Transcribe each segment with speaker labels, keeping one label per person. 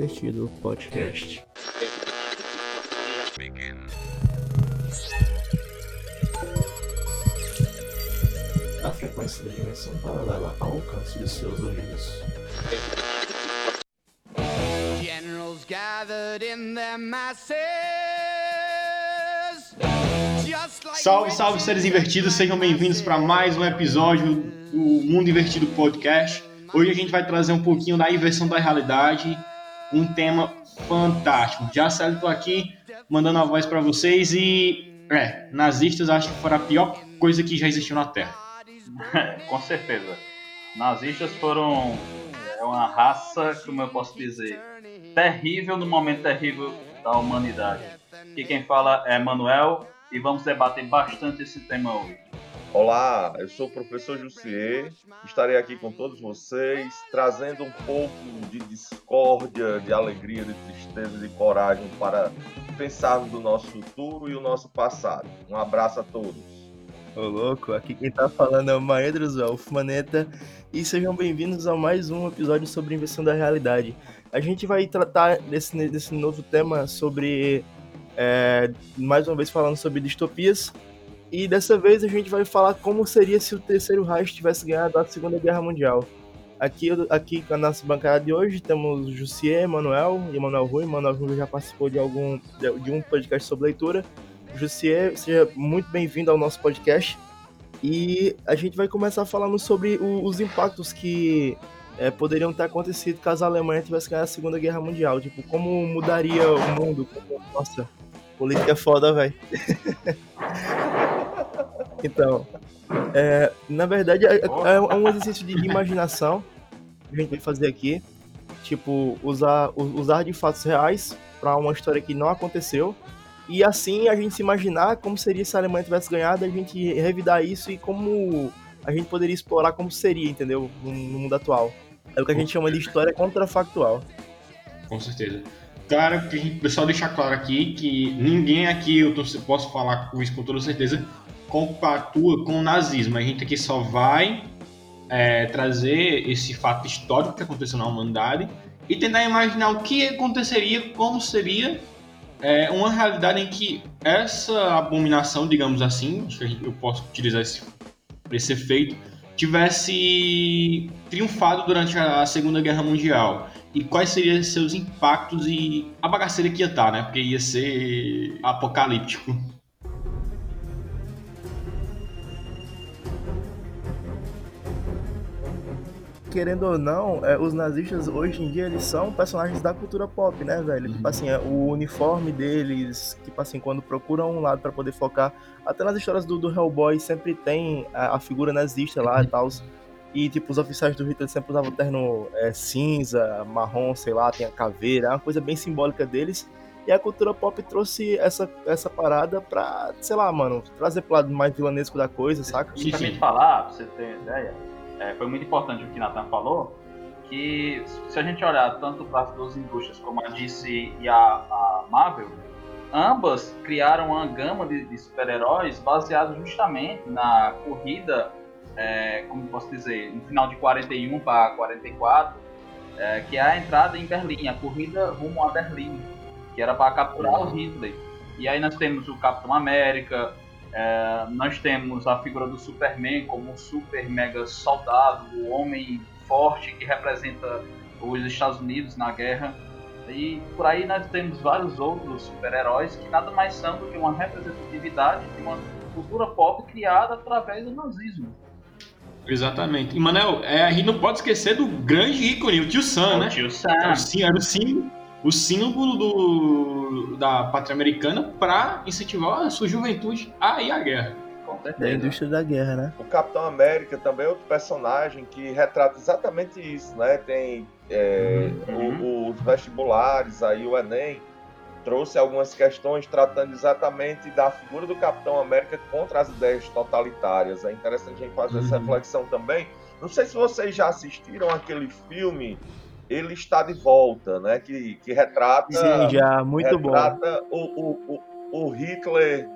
Speaker 1: Invertido Podcast. A frequência da dimensão paralela ao alcance de seus ouvidos.
Speaker 2: Generals gathered in their masses. Like
Speaker 3: Salve, salve, seres invertidos, sejam bem-vindos para mais um episódio do Mundo Invertido Podcast. Hoje a gente vai trazer um pouquinho da inversão da realidade, um tema fantástico. Já Célio, tô aqui mandando a voz para vocês e, é, nazistas acho que foram a pior coisa que já existiu na Terra.
Speaker 4: Com certeza. Nazistas foram é uma raça, como eu posso dizer, terrível no momento terrível da humanidade. Aqui quem fala é Manuel e vamos debater bastante esse tema hoje.
Speaker 5: Olá, eu sou o professor Jussier, estarei aqui com todos vocês, trazendo um pouco de discórdia, de alegria, de tristeza, de coragem para pensarmos do nosso futuro e o nosso passado. Um abraço a todos.
Speaker 1: Ô louco, aqui quem tá falando é o Maedros Alfumaneta e sejam bem-vindos a mais um episódio sobre inversão da realidade. A gente vai tratar desse, desse novo tema sobre, é, mais uma vez falando sobre distopias, e dessa vez a gente vai falar como seria se o terceiro Reich tivesse ganhado a Segunda Guerra Mundial. Aqui, aqui na nossa bancada de hoje temos Jussier, Manuel e Manuel Rui. Manuel Rui já participou de algum de um podcast sobre leitura. Jussier, seja muito bem-vindo ao nosso podcast. E a gente vai começar falando sobre o, os impactos que é, poderiam ter acontecido caso a Alemanha tivesse ganhado a Segunda Guerra Mundial. Tipo, como mudaria o mundo? Nossa, política é foda, velho. então, é, na verdade, é, é um exercício de imaginação que a gente vai fazer aqui. Tipo, usar, usar de fatos reais para uma história que não aconteceu e assim a gente se imaginar como seria se a Alemanha tivesse ganhado, a gente revidar isso e como a gente poderia explorar como seria, entendeu? No, no mundo atual. É o que a gente chama de história contrafactual.
Speaker 3: Com certeza. Claro que a gente só deixar claro aqui que ninguém aqui, eu tô, posso falar com isso com toda certeza, compactua com o nazismo. A gente aqui só vai é, trazer esse fato histórico que aconteceu na humanidade e tentar imaginar o que aconteceria, como seria é uma realidade em que essa abominação, digamos assim, acho que eu posso utilizar esse, esse efeito, tivesse triunfado durante a Segunda Guerra Mundial. E quais seriam seus impactos e a bagaceira que ia estar, né? Porque ia ser apocalíptico.
Speaker 1: Querendo ou não, é, os nazistas hoje em dia eles são personagens da cultura pop, né, velho? Tipo assim, é, o uniforme deles, tipo assim, quando procuram um lado para poder focar, até nas histórias do, do Hellboy sempre tem a, a figura nazista lá e tal. E tipo, os oficiais do Hitler sempre usavam terno é, cinza, marrom, sei lá, tem a caveira, é uma coisa bem simbólica deles. E a cultura pop trouxe essa, essa parada pra, sei lá, mano, trazer pro lado mais vilanesco da coisa, saca?
Speaker 4: Justamente falar, pra você ter ideia, é, foi muito importante o que Nathan falou, que se a gente olhar tanto para as duas indústrias como a DC e a, a Marvel, ambas criaram uma gama de, de super-heróis baseados justamente na corrida, é, como posso dizer, no final de 41 para 44, é, que é a entrada em Berlim, a corrida rumo a Berlim, que era para capturar o Hitler. E aí nós temos o Capitão América, é, nós temos a figura do Superman como um super mega soldado, o homem forte que representa os Estados Unidos na guerra. E por aí nós temos vários outros super-heróis que nada mais são do que uma representatividade de uma cultura pop criada através do nazismo.
Speaker 3: Exatamente. E, Manel, é, a gente não pode esquecer do grande ícone, o Tio Sam,
Speaker 4: o
Speaker 3: né?
Speaker 4: Tio Sam.
Speaker 3: Era o, era o símbolo o símbolo do, da pátria americana para incentivar a sua juventude a ir à guerra.
Speaker 1: Da indústria da guerra, né?
Speaker 5: O Capitão América também é outro personagem que retrata exatamente isso, né? Tem é, uhum. o, os vestibulares, aí o Enem trouxe algumas questões tratando exatamente da figura do Capitão América contra as ideias totalitárias. É interessante a gente fazer uhum. essa reflexão também. Não sei se vocês já assistiram aquele filme ele está de volta, né? Que, que retrata,
Speaker 1: Sim, já, muito
Speaker 5: retrata
Speaker 1: bom.
Speaker 5: O, o, o, Hitler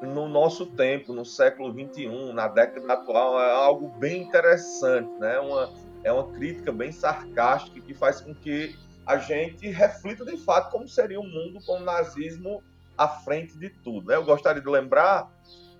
Speaker 5: no nosso tempo, no século XXI, na década atual, é algo bem interessante, né? Uma, é uma crítica bem sarcástica que faz com que a gente reflita de fato como seria o mundo com o nazismo à frente de tudo. Né? Eu gostaria de lembrar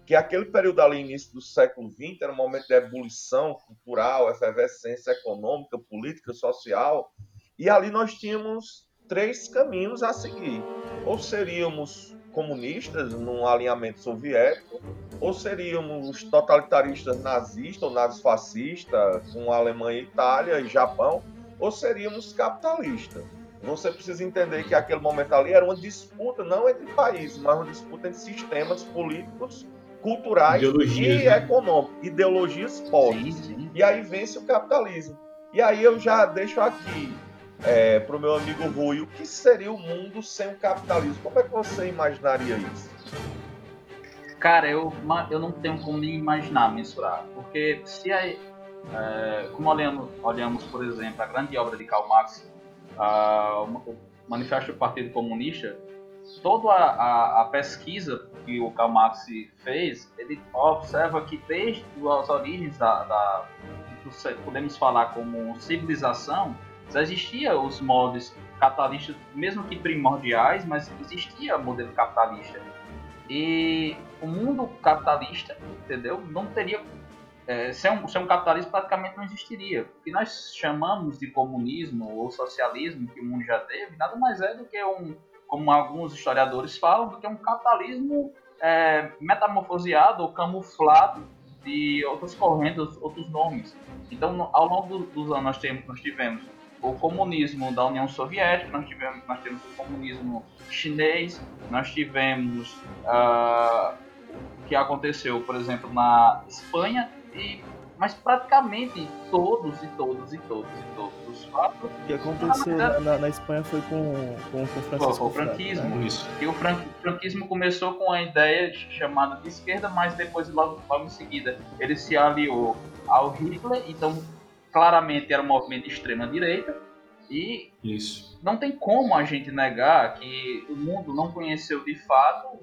Speaker 5: que aquele período ali, início do século XX, era um momento de ebulição cultural, efervescência econômica, política, social, e ali nós tínhamos três caminhos a seguir. Ou seríamos comunistas num alinhamento soviético, ou seríamos totalitaristas nazistas ou nazifascistas com Alemanha, Itália e Japão, ou seríamos capitalistas. Você precisa entender que aquele momento ali era uma disputa não entre países, mas uma disputa entre sistemas políticos, culturais e né? econômicos, ideologias fortes. E aí vence o capitalismo. E aí eu já deixo aqui é, para o meu amigo Rui, o que seria o mundo sem o capitalismo? Como é que você imaginaria isso?
Speaker 4: Cara, eu, eu não tenho como nem imaginar mensurar, porque se a, é, como olhamos, olhamos, por exemplo, a grande obra de Karl Marx, a, o Manifesto do Partido Comunista, toda a, a, a, pesquisa que o Karl Marx fez, ele observa que desde as origens da, da podemos falar como civilização, já existia os moldes capitalistas, mesmo que primordiais, mas existia o modelo capitalista. E o mundo capitalista, entendeu? Não teria. É, um, ser um capitalismo praticamente não existiria. O que nós chamamos de comunismo ou socialismo, que o mundo já teve, nada mais é do que um, como alguns historiadores falam, do que um capitalismo é, metamorfoseado ou camuflado de outras correntes, outros nomes. Então, ao longo dos anos, nós, temos, nós tivemos o comunismo da União Soviética, nós, tivemos, nós temos o comunismo chinês, nós tivemos uh, o que aconteceu, por exemplo, na Espanha, e, mas praticamente todos e todos e todos e todos os fatos.
Speaker 1: O que aconteceu na, na, na, Espanha foi com, com, com o Francisco
Speaker 4: com o franquismo. Né? Isso. E o fran, franquismo começou com a ideia chamada de esquerda, mas depois, logo, logo em seguida, ele se aliou ao Hitler, então claramente era um movimento de extrema direita e
Speaker 3: Isso.
Speaker 4: não tem como a gente negar que o mundo não conheceu de fato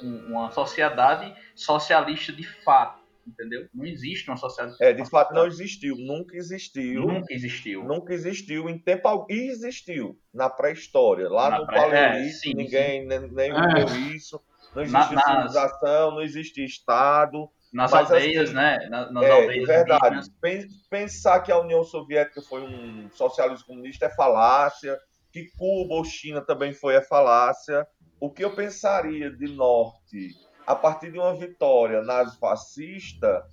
Speaker 4: uma sociedade socialista de fato entendeu? Não existe uma sociedade.
Speaker 5: É, de fato não existiu, nunca existiu.
Speaker 4: Nunca existiu.
Speaker 5: Nunca existiu em tempo algum. E existiu na pré-história. Lá na no pré... Paleolítico, é, ninguém nem, nem ah. viveu isso. Não existe na, civilização, nas... não existe Estado.
Speaker 4: Nas Mas, aldeias, assim, né? Nas, nas
Speaker 5: é,
Speaker 4: aldeias.
Speaker 5: verdade. Indígenas. Pensar que a União Soviética foi um socialismo comunista é falácia, que Cuba ou China também foi é falácia. O que eu pensaria de norte a partir de uma vitória nazifascista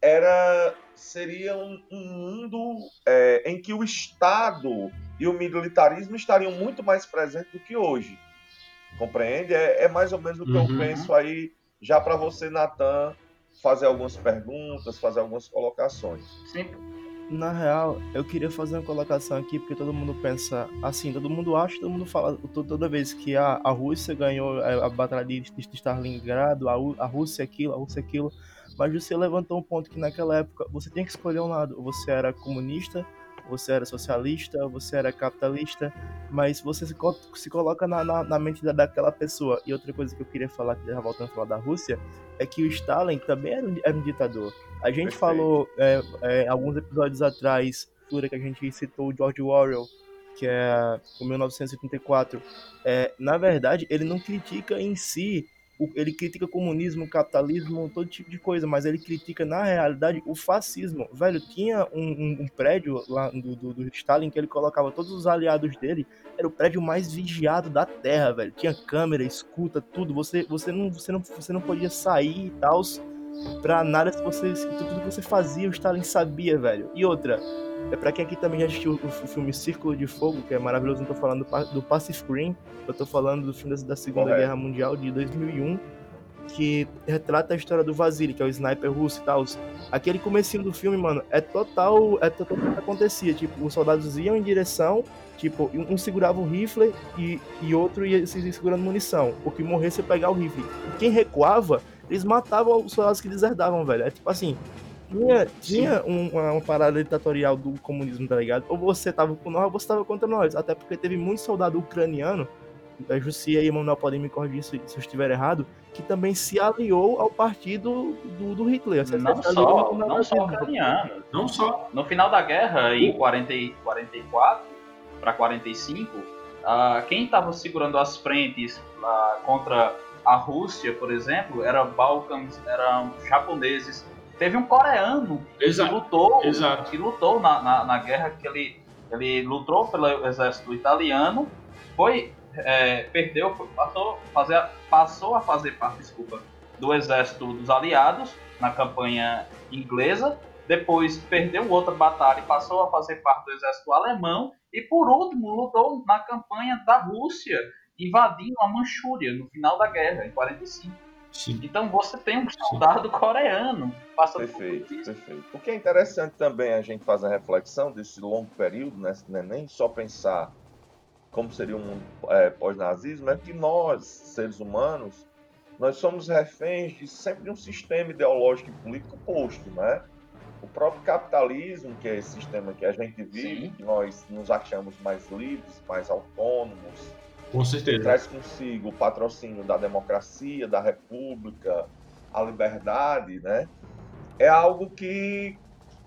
Speaker 5: era seria um, um mundo é, em que o Estado e o militarismo estariam muito mais presentes do que hoje. Compreende? É, é mais ou menos o que uhum. eu penso aí, já para você, Natan, fazer algumas perguntas, fazer algumas colocações.
Speaker 4: Sim.
Speaker 1: Na real, eu queria fazer uma colocação aqui, porque todo mundo pensa assim, todo mundo acha, todo mundo fala, toda vez que a, a Rússia ganhou a, a batalha de, de Stalingrado, a, a Rússia aquilo, a Rússia aquilo, mas você levantou um ponto que naquela época você tinha que escolher um lado, você era comunista você era socialista, você era capitalista, mas você se, se coloca na, na, na, mente daquela pessoa. E outra coisa que eu queria falar, já voltando a falar da Rússia, é que o Stalin também era um, era um ditador. A gente Perfeito. falou é, é, alguns episódios atrás, que a gente citou o George Orwell, que é o 1984. É, na verdade, ele não critica em si ele critica comunismo, capitalismo, todo tipo de coisa, mas ele critica, na realidade, o fascismo. Velho, tinha um, um, um prédio lá do, do, do, Stalin que ele colocava todos os aliados dele, era o prédio mais vigiado da Terra, velho. Tinha câmera, escuta, tudo. Você, você, não, você, não, você não podia sair e tal pra nada se você. Tudo que você fazia, o Stalin sabia, velho. E outra, é pra quem aqui também já assistiu o, filme Círculo de Fogo, que é maravilhoso, não tô falando do Pacific Rim, eu tô falando do filme da Segunda Correto. Guerra Mundial de 2001, que retrata a história do Vasily, que é o sniper russo e tal. Aquele comecinho do filme, mano, é total, é total o que acontecia, tipo, os soldados iam em direção, tipo, um segurava o rifle e, e outro ia se segurando munição. O que morresse ia pegar o rifle. E quem recuava, eles matavam os soldados que deserdavam, velho. É tipo assim, tinha, tinha um, uma, uma, parada ditatorial do comunismo, tá ligado? Ou você tava com nós, ou você tava contra nós. Até porque teve muito soldado ucraniano, a Jussia e Emanuel podem me corrigir se, se eu estiver errado, que também se aliou ao partido do, do Hitler.
Speaker 4: Você não só, não só ucraniano.
Speaker 3: Não só.
Speaker 4: No final da guerra, em 40, 44, para 45, uh, quem estava segurando as frentes uh, contra a Rússia, por exemplo, era Balcãs, eram japoneses. Teve um coreano
Speaker 3: Exato.
Speaker 4: que lutou,
Speaker 3: Exato.
Speaker 4: que lutou na, na, na, guerra que ele, ele lutou pelo exército italiano, foi é, perdeu, passou, fazer, passou a fazer parte, desculpa, do exército dos aliados na campanha inglesa, depois perdeu outra batalha e passou a fazer parte do exército alemão e por último lutou na campanha da Rússia invadindo a Manchúria no final da guerra, em 45.
Speaker 3: Sim.
Speaker 4: Então você tem um soldado Sim. coreano passando
Speaker 5: perfeito, por perfeito. O que é interessante também a gente fazer a reflexão desse longo período, né? Não é nem só pensar como seria um mundo é, pós-nazismo, é que nós, seres humanos, nós somos reféns de sempre um sistema ideológico e político posto, né? O próprio capitalismo, que é esse sistema que a gente vive, Sim. que nós nos achamos mais livres, mais autônomos,
Speaker 3: com certeza.
Speaker 5: Traz consigo o patrocínio da democracia, da república, a liberdade, né? É algo que,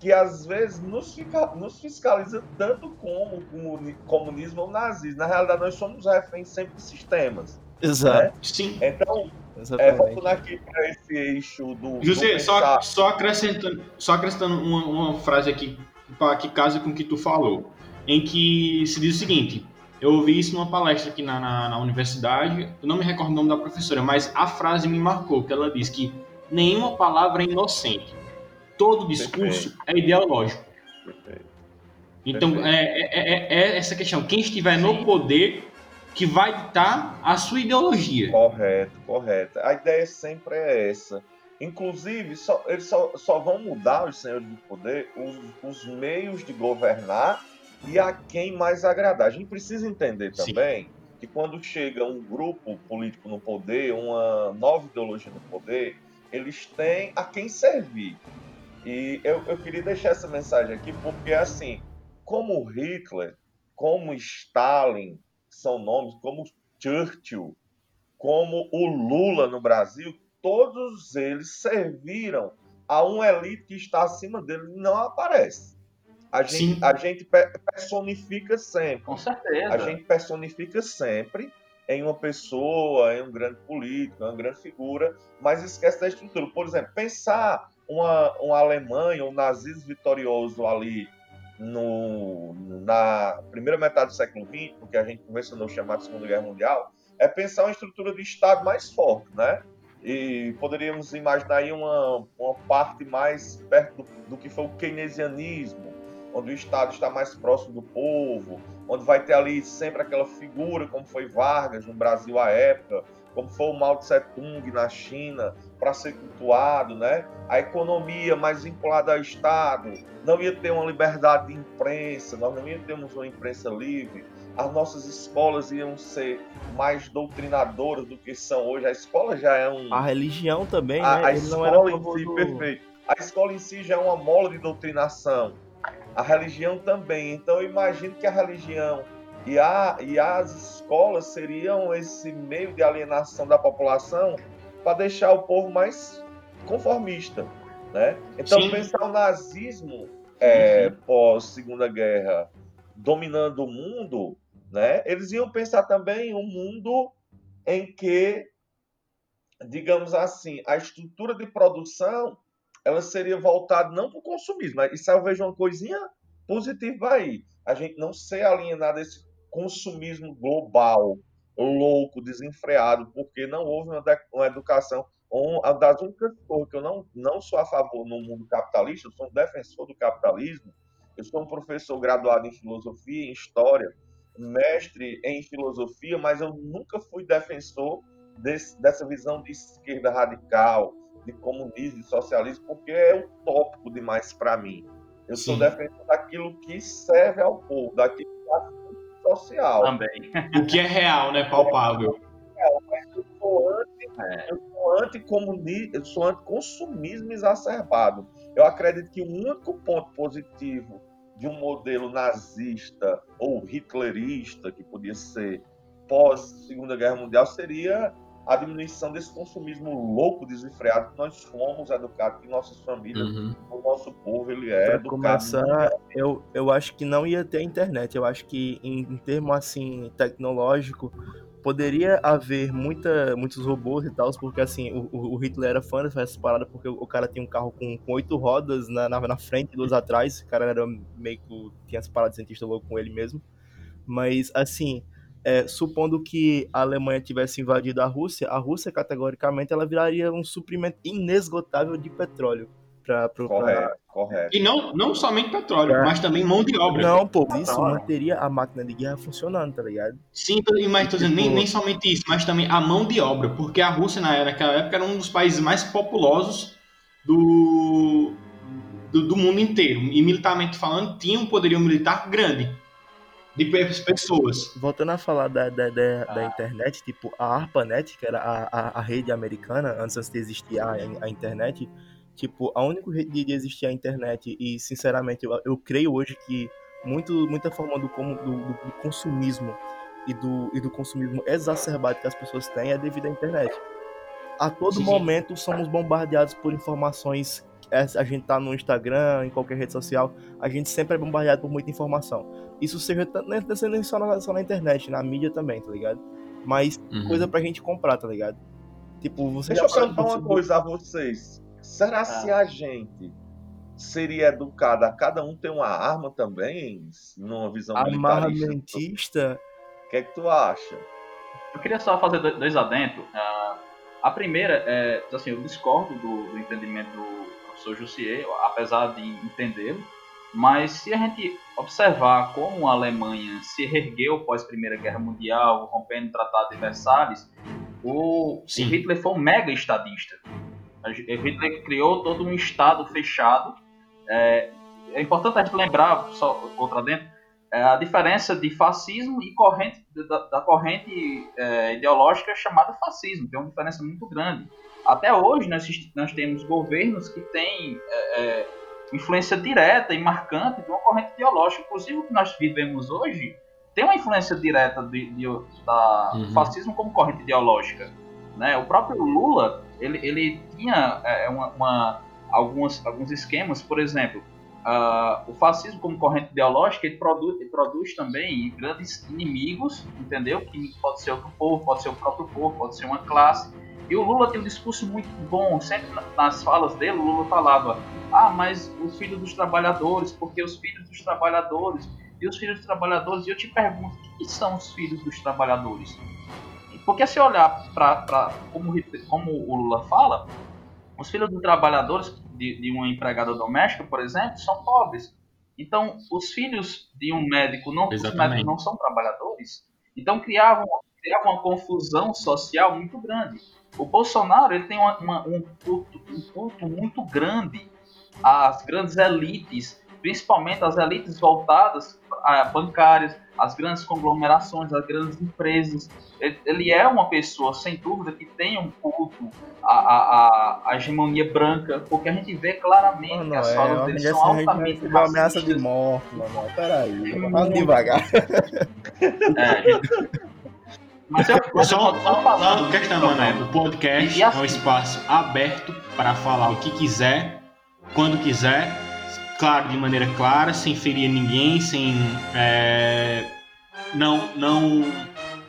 Speaker 5: que às vezes nos, fica, nos fiscaliza tanto como o comunismo ou o nazismo. Na realidade, nós somos reféns sempre de sistemas.
Speaker 1: Exato. Né?
Speaker 3: Sim.
Speaker 5: Então, é, voltando aqui para esse eixo do.
Speaker 3: José, do só, só acrescentando, só acrescentando uma, uma frase aqui que casa com o que tu falou, em que se diz o seguinte: eu ouvi isso numa palestra aqui na, na, na, universidade, eu não me recordo o nome da professora, mas a frase me marcou, que ela diz que nenhuma palavra é inocente, todo discurso Perfeito. é ideológico. Perfeito. Então, Perfeito. É, é, é, é, essa questão, quem estiver Sim. no poder que vai ditar a sua ideologia.
Speaker 5: Correto, correto. A ideia sempre é essa. Inclusive, só, eles só, só vão mudar os senhores do poder os, os meios de governar e a quem mais agradar. A gente precisa entender também Sim. que quando chega um grupo político no poder, uma nova ideologia no poder, eles têm a quem servir. E eu, eu queria deixar essa mensagem aqui porque, assim, como Hitler, como Stalin, são nomes, como Churchill, como o Lula no Brasil, todos eles serviram a uma elite que está acima dele e não aparece. A gente, a gente personifica sempre.
Speaker 4: Com certeza.
Speaker 5: A gente personifica sempre em uma pessoa, em um grande político, em uma grande figura, mas esquece da estrutura. Por exemplo, pensar uma, uma Alemanha, um nazismo vitorioso ali no, na primeira metade do século XX, porque a gente mencionou chamado Segunda Guerra Mundial, é pensar uma estrutura de Estado mais forte, né? E poderíamos imaginar aí uma, uma parte mais perto do, do que foi o keynesianismo, onde o Estado está mais próximo do povo, onde vai ter ali sempre aquela figura, como foi Vargas no Brasil à época, como foi o Mao Tse Tung na China, para ser cultuado, né? A economia mais vinculada ao Estado, não ia ter uma liberdade de imprensa, nós não ia termos uma imprensa livre, as nossas escolas iam ser mais doutrinadoras do que são hoje. A escola já é um.
Speaker 1: A religião também,
Speaker 5: a,
Speaker 1: né?
Speaker 5: A, escola em si, do... perfeito. A escola em si já é uma mola de doutrinação a religião também. Então eu imagino que a religião e, a, e as escolas seriam esse meio de alienação da população para deixar o povo mais conformista. Né? Então Sim. pensar o nazismo é, uhum. pós Segunda Guerra dominando o mundo, né? eles iam pensar também um mundo em que, digamos assim, a estrutura de produção ela seria voltada não para o consumismo. Isso eu vejo uma coisinha positiva aí. A gente não ser alienado desse consumismo global, louco, desenfreado, porque não houve uma, uma educação. Uma das únicas coisas que eu não, não sou a favor no mundo capitalista, eu sou um defensor do capitalismo, eu sou um professor graduado em filosofia, em história, mestre em filosofia, mas eu nunca fui defensor desse, dessa visão de esquerda radical, de comunismo, de socialismo, porque é utópico demais para mim. Eu Sim. sou defensor daquilo que serve ao povo, daquilo que é social.
Speaker 4: Também.
Speaker 3: O que é real, né? Palpável.
Speaker 5: É, mas eu sou anti, é. eu sou anti-comunismo, eu sou anti-consumismo exacerbado. Eu acredito que o único ponto positivo de um modelo nazista ou hitlerista, que podia ser pós Segunda Guerra Mundial, seria a diminuição desse consumismo louco, desenfreado que nós fomos educados, que nossas famílias,
Speaker 3: Uhum.
Speaker 5: o nosso povo, ele é
Speaker 1: Pra
Speaker 5: educado.
Speaker 1: começar, eu, eu acho que não ia ter internet. Eu acho que em, em termo assim tecnológico poderia haver muita, muitos robôs e tal, porque assim o, o- o Hitler era fã dessas paradas porque o, o cara tinha um carro com, com oito rodas na, na, na frente e duas atrás. O cara era meio que tinha as paradas de cientista louco com ele mesmo. Mas assim, é, supondo que a Alemanha tivesse invadido a Rússia, a Rússia categoricamente ela viraria um suprimento inesgotável de petróleo para
Speaker 5: Correto, correto.
Speaker 3: E não, não somente petróleo,
Speaker 1: É.
Speaker 3: mas também mão de obra.
Speaker 1: Não, pô, isso manteria a máquina de guerra funcionando, tá ligado?
Speaker 3: Sim, mas tô dizendo, nem,
Speaker 1: Tipo-
Speaker 3: nem somente isso, mas também a mão de obra, porque a Rússia na- naquela época era um dos países mais populosos do, do, do mundo inteiro. E militarmente falando, tinha um poderio militar grande de pe- pessoas.
Speaker 1: Voltando a falar da, da, da, da
Speaker 4: Ah.
Speaker 1: internet, tipo, a ARPANET, que era a, a, a rede americana, antes, de existir a, a internet, tipo, a única rede de existir a internet, e sinceramente, eu, eu creio hoje que muito, muita forma do, como- do, do- consumismo e do, e do consumismo exacerbado que as pessoas têm é devido à internet. A todo
Speaker 3: sim.
Speaker 1: momento somos bombardeados por informações. É, A gente tá no Instagram, em qualquer rede social, a gente sempre é bombardeado por muita informação. Isso seja tanto nem só na, só na internet, na mídia também, tá ligado? Mas
Speaker 3: Uhum.
Speaker 1: coisa pra gente comprar, tá ligado? Tipo, você
Speaker 5: Deixa eu perguntar uma coisa a vocês. Será se a gente seria educado a cada um ter uma arma também, numa visão militarista?
Speaker 1: Armamentista,
Speaker 5: O que é que tu acha?
Speaker 4: Eu queria só fazer do- dois adentros. Ah, a primeira é, assim, eu discordo do, do entendimento do professor Jussier, apesar de entendê-lo, mas se a gente observar como a Alemanha se ergueu pós Primeira Guerra Mundial, rompendo o Tratado de Versalhes, o,
Speaker 3: Sim.
Speaker 4: Hitler foi um mega estadista. O Hitler criou todo um estado fechado. É, é importante a gente lembrar, só outra dentro, é a diferença de fascismo e corrente da, da corrente é, ideológica chamada fascismo. Tem uma diferença muito grande. Até hoje nós, nós temos governos que têm é, é, influência direta e marcante de uma corrente ideológica. Inclusive o que nós vivemos hoje tem uma influência direta de, de, da
Speaker 3: Uhum.
Speaker 4: fascismo como corrente ideológica. Né? O próprio Lula ele, ele tinha é, uma, uma, algumas, alguns esquemas, por exemplo, ah, o fascismo como corrente ideológica ele produz, ele produz também grandes inimigos, entendeu? Que pode ser outro povo, pode ser o próprio povo, pode ser uma classe. E o Lula tem um discurso muito bom, sempre na- nas falas dele, o Lula falava: ah, mas o filho dos trabalhadores, porque os filhos dos trabalhadores, e os filhos dos trabalhadores, e eu te pergunto: o que são os filhos dos trabalhadores? Porque se olhar para como, como o Lula fala, os filhos dos trabalhadores de, de uma empregada doméstica, por exemplo, são pobres. Então, os filhos de um médico não, não são trabalhadores. Então, criava, criava uma confusão social muito grande. O Bolsonaro ele tem uma- uma- um, culto, um culto muito grande às grandes elites, principalmente as elites voltadas a bancárias, às grandes conglomerações, às grandes empresas. Ele, é uma pessoa, sem dúvida, que tem um culto à, à, à- hegemonia branca, porque a gente vê claramente que as
Speaker 1: é,
Speaker 4: falas dele
Speaker 1: ameaça,
Speaker 4: são altamente
Speaker 1: uma ameaça de morte, mano. Peraí,
Speaker 4: Muito.
Speaker 1: fala devagar.
Speaker 4: É, gente. Mas eu, eu
Speaker 3: Só,
Speaker 4: só falando
Speaker 3: questão, mano, o podcast
Speaker 4: assim-
Speaker 3: é um espaço aberto para falar o que quiser, quando quiser, claro, de maneira clara, sem ferir ninguém, sem é, não, não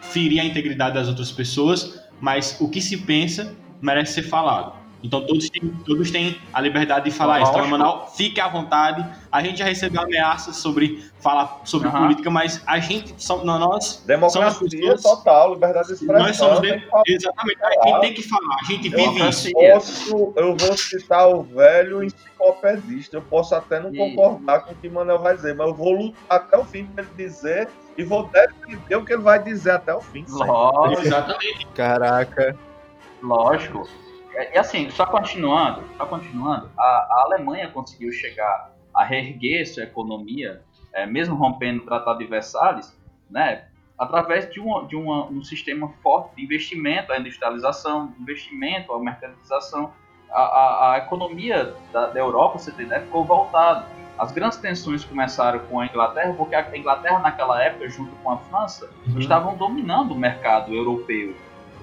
Speaker 3: ferir a integridade das outras pessoas, mas o que se pensa merece ser falado. Então todos têm, todos têm a liberdade de falar isso. Então. Emanuel, fique à vontade. A gente já recebeu ameaças sobre falar sobre
Speaker 4: Aham.
Speaker 3: política, mas a gente, só, nós
Speaker 5: Democracia
Speaker 3: Somos pessoas-
Speaker 5: total, liberdade de expressão.
Speaker 3: nós somos de-
Speaker 5: falar.
Speaker 3: Exatamente, a gente tem que falar, a gente vive isso.
Speaker 5: Posso, eu vou citar o velho enciclopedista. Eu posso até não
Speaker 4: E-
Speaker 5: concordar com o que o Manuel vai dizer, mas eu vou lutar até o fim para ele dizer e vou defender o que ele vai dizer até o fim.
Speaker 4: Lógico.
Speaker 3: Exatamente.
Speaker 1: Caraca.
Speaker 4: Lógico. E e assim, só continuando, só continuando, a, a Alemanha conseguiu chegar a reerguer sua economia, é, mesmo rompendo o Tratado de Versalhes, né, através de, uma, de uma, um sistema forte de investimento, a industrialização, investimento, a mercantilização. A, a, a economia da, da Europa, você tem ideia, ficou voltada. As grandes tensões começaram com a Inglaterra, porque a Inglaterra, naquela época, junto com a França,
Speaker 1: Uhum.
Speaker 4: estavam dominando o mercado europeu.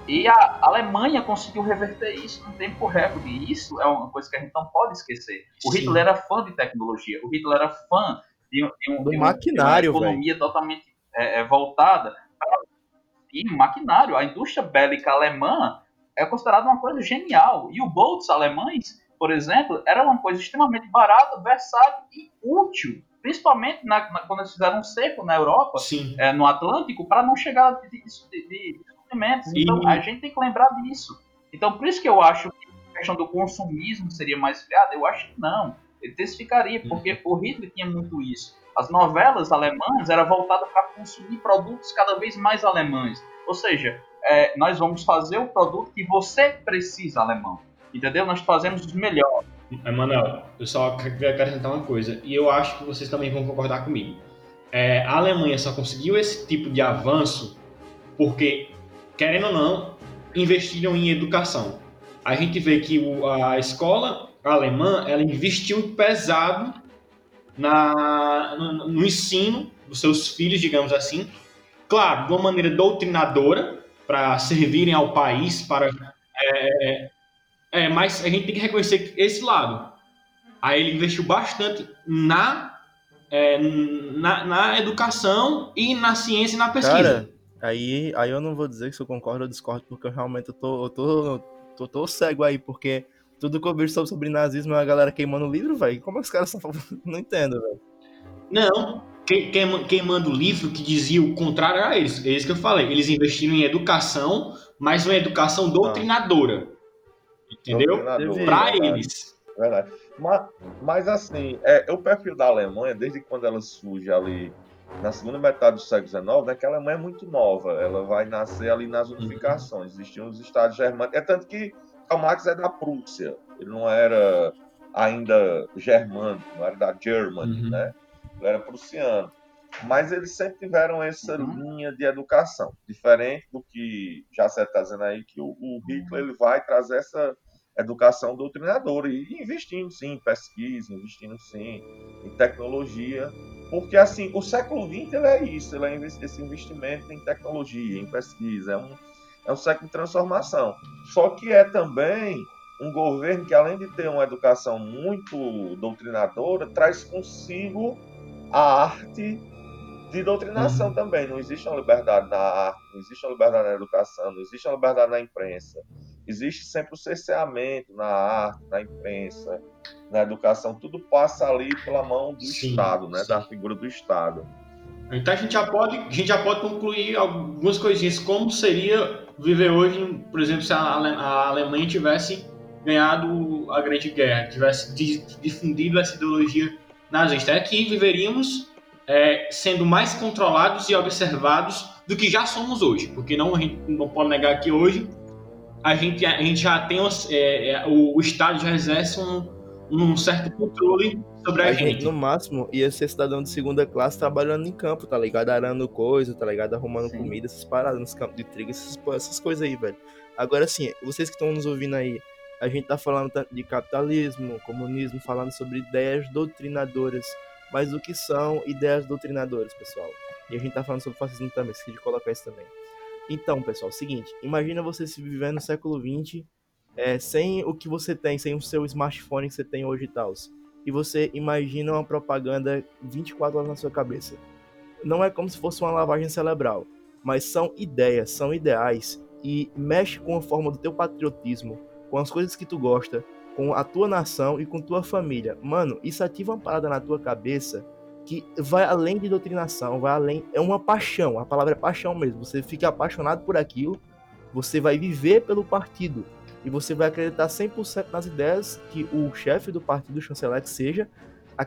Speaker 4: E a Alemanha conseguiu reverter isso no tempo recorde. E isso é uma coisa que a gente não pode esquecer. O
Speaker 3: Sim.
Speaker 4: Hitler era fã de tecnologia. O Hitler era fã de, um- de um, de
Speaker 1: maquinário,
Speaker 4: uma economia totalmente é, é, voltada para e maquinário. A indústria bélica alemã é considerada uma coisa genial. E os boats alemães, por exemplo, era uma coisa extremamente barata, versátil e útil. Principalmente na- na- quando eles fizeram um cerco na Europa,
Speaker 3: Sim.
Speaker 4: é, no Atlântico para não chegar de, de, de,
Speaker 3: E-
Speaker 4: Então a gente tem que lembrar disso. Então por isso que eu acho que a questão do consumismo seria mais friada. Eu acho que não. Ele intensificaria, porque o Hitler tinha muito isso. As novelas alemãs eram voltadas para consumir produtos cada vez mais alemães. Ou seja, é, nós vamos fazer o produto que você precisa alemão. Entendeu? Nós fazemos os melhores.
Speaker 3: Emanuel, eu só quero acrescentar uma coisa, e eu acho que vocês também vão concordar comigo. É, a Alemanha só conseguiu esse tipo de avanço porque, querendo ou não, investiram em educação. A gente vê que o- a escola alemã ela investiu pesado na, no, no ensino dos seus filhos, digamos assim. Claro, de uma maneira doutrinadora, para servirem ao país, para é, é, mas a gente tem que reconhecer esse lado. Aí ele investiu bastante na, é, na, na educação e na ciência e na pesquisa.
Speaker 1: Cara, aí, aí eu não vou dizer que se eu concordo ou discordo, porque eu realmente eu tô, eu tô, tô, tô cego aí, porque tudo que eu vejo sobre, sobre nazismo é a galera queimando o livro, velho. Como é que os caras? Não entendo, velho.
Speaker 3: Não, quem, quem manda o livro que dizia o contrário era eles. É isso que eu falei. Eles investiram em educação, mas uma educação doutrinadora. Entendeu? Para eles.
Speaker 5: Verdade. Mas, mas assim, é, o perfil da Alemanha, desde quando ela surge ali na segunda metade do século XIX, né, que a Alemanha é muito nova. Ela vai nascer ali nas unificações. Existiam os estados germânicos. É tanto que Karl Marx é da Prússia. Ele não era ainda germânico, não era da Germany,
Speaker 3: Uhum.
Speaker 5: né? Ele era prussiano. Mas eles sempre tiveram essa
Speaker 4: Uhum.
Speaker 5: linha de educação. Diferente do que já você está dizendo aí, que o, o Hitler ele vai trazer essa educação doutrinadora e investindo sim em pesquisa, investindo sim em tecnologia, porque assim o século XX ele é isso, ele é esse investimento em tecnologia, em pesquisa, é um, é um século de transformação. Só que é também um governo que além de ter uma educação muito doutrinadora, traz consigo a arte de doutrinação também. Não existe uma liberdade na arte, não existe uma liberdade na educação, não existe uma liberdade na imprensa existe sempre o cerceamento na arte, na imprensa, na educação, tudo passa ali pela mão do
Speaker 3: Sim,
Speaker 5: Estado, né?
Speaker 3: sim.
Speaker 5: Da figura do Estado.
Speaker 3: Então a gente já pode, a gente já pode concluir algumas coisinhas. Como seria viver hoje, por exemplo, se a, a Alemanha tivesse ganhado a Grande Guerra, tivesse di- difundido essa ideologia nazista? É que viveríamos é, sendo mais controlados e observados do que já somos hoje, porque não a gente não pode negar que hoje a gente, a gente já tem os- é, é, o, o Estado já exerce um, um certo controle sobre a,
Speaker 1: A
Speaker 3: gente.
Speaker 1: gente, no máximo, ia ser cidadão de segunda classe trabalhando em campo, tá ligado? Arando coisa, tá ligado? Arrumando
Speaker 4: Sim.
Speaker 1: comida, essas paradas nos campos de trigo, essas, essas coisas aí, velho. Agora, assim, vocês que estão nos ouvindo aí, a gente tá falando tanto de capitalismo, comunismo, falando sobre ideias doutrinadoras. Mas o que são ideias doutrinadoras, pessoal? E a gente tá falando sobre fascismo também, esqueci de colocar isso também. Então, pessoal, seguinte, imagina você se viver no século XX é, sem o que você tem, sem o seu smartphone que você tem hoje e tal. E você imagina uma propaganda 24 horas na sua cabeça. Não é como se fosse uma lavagem cerebral, mas são ideias, são ideais e mexe com a forma do teu patriotismo, com as coisas que tu gosta, com a tua nação e com tua família. Mano, isso ativa uma parada na tua cabeça que vai além de doutrinação, vai além. É uma paixão, a palavra é paixão mesmo. Você fica apaixonado por aquilo, você vai viver pelo partido e você vai acreditar 100% nas ideias que o chefe do partido, o chanceler, que seja, a-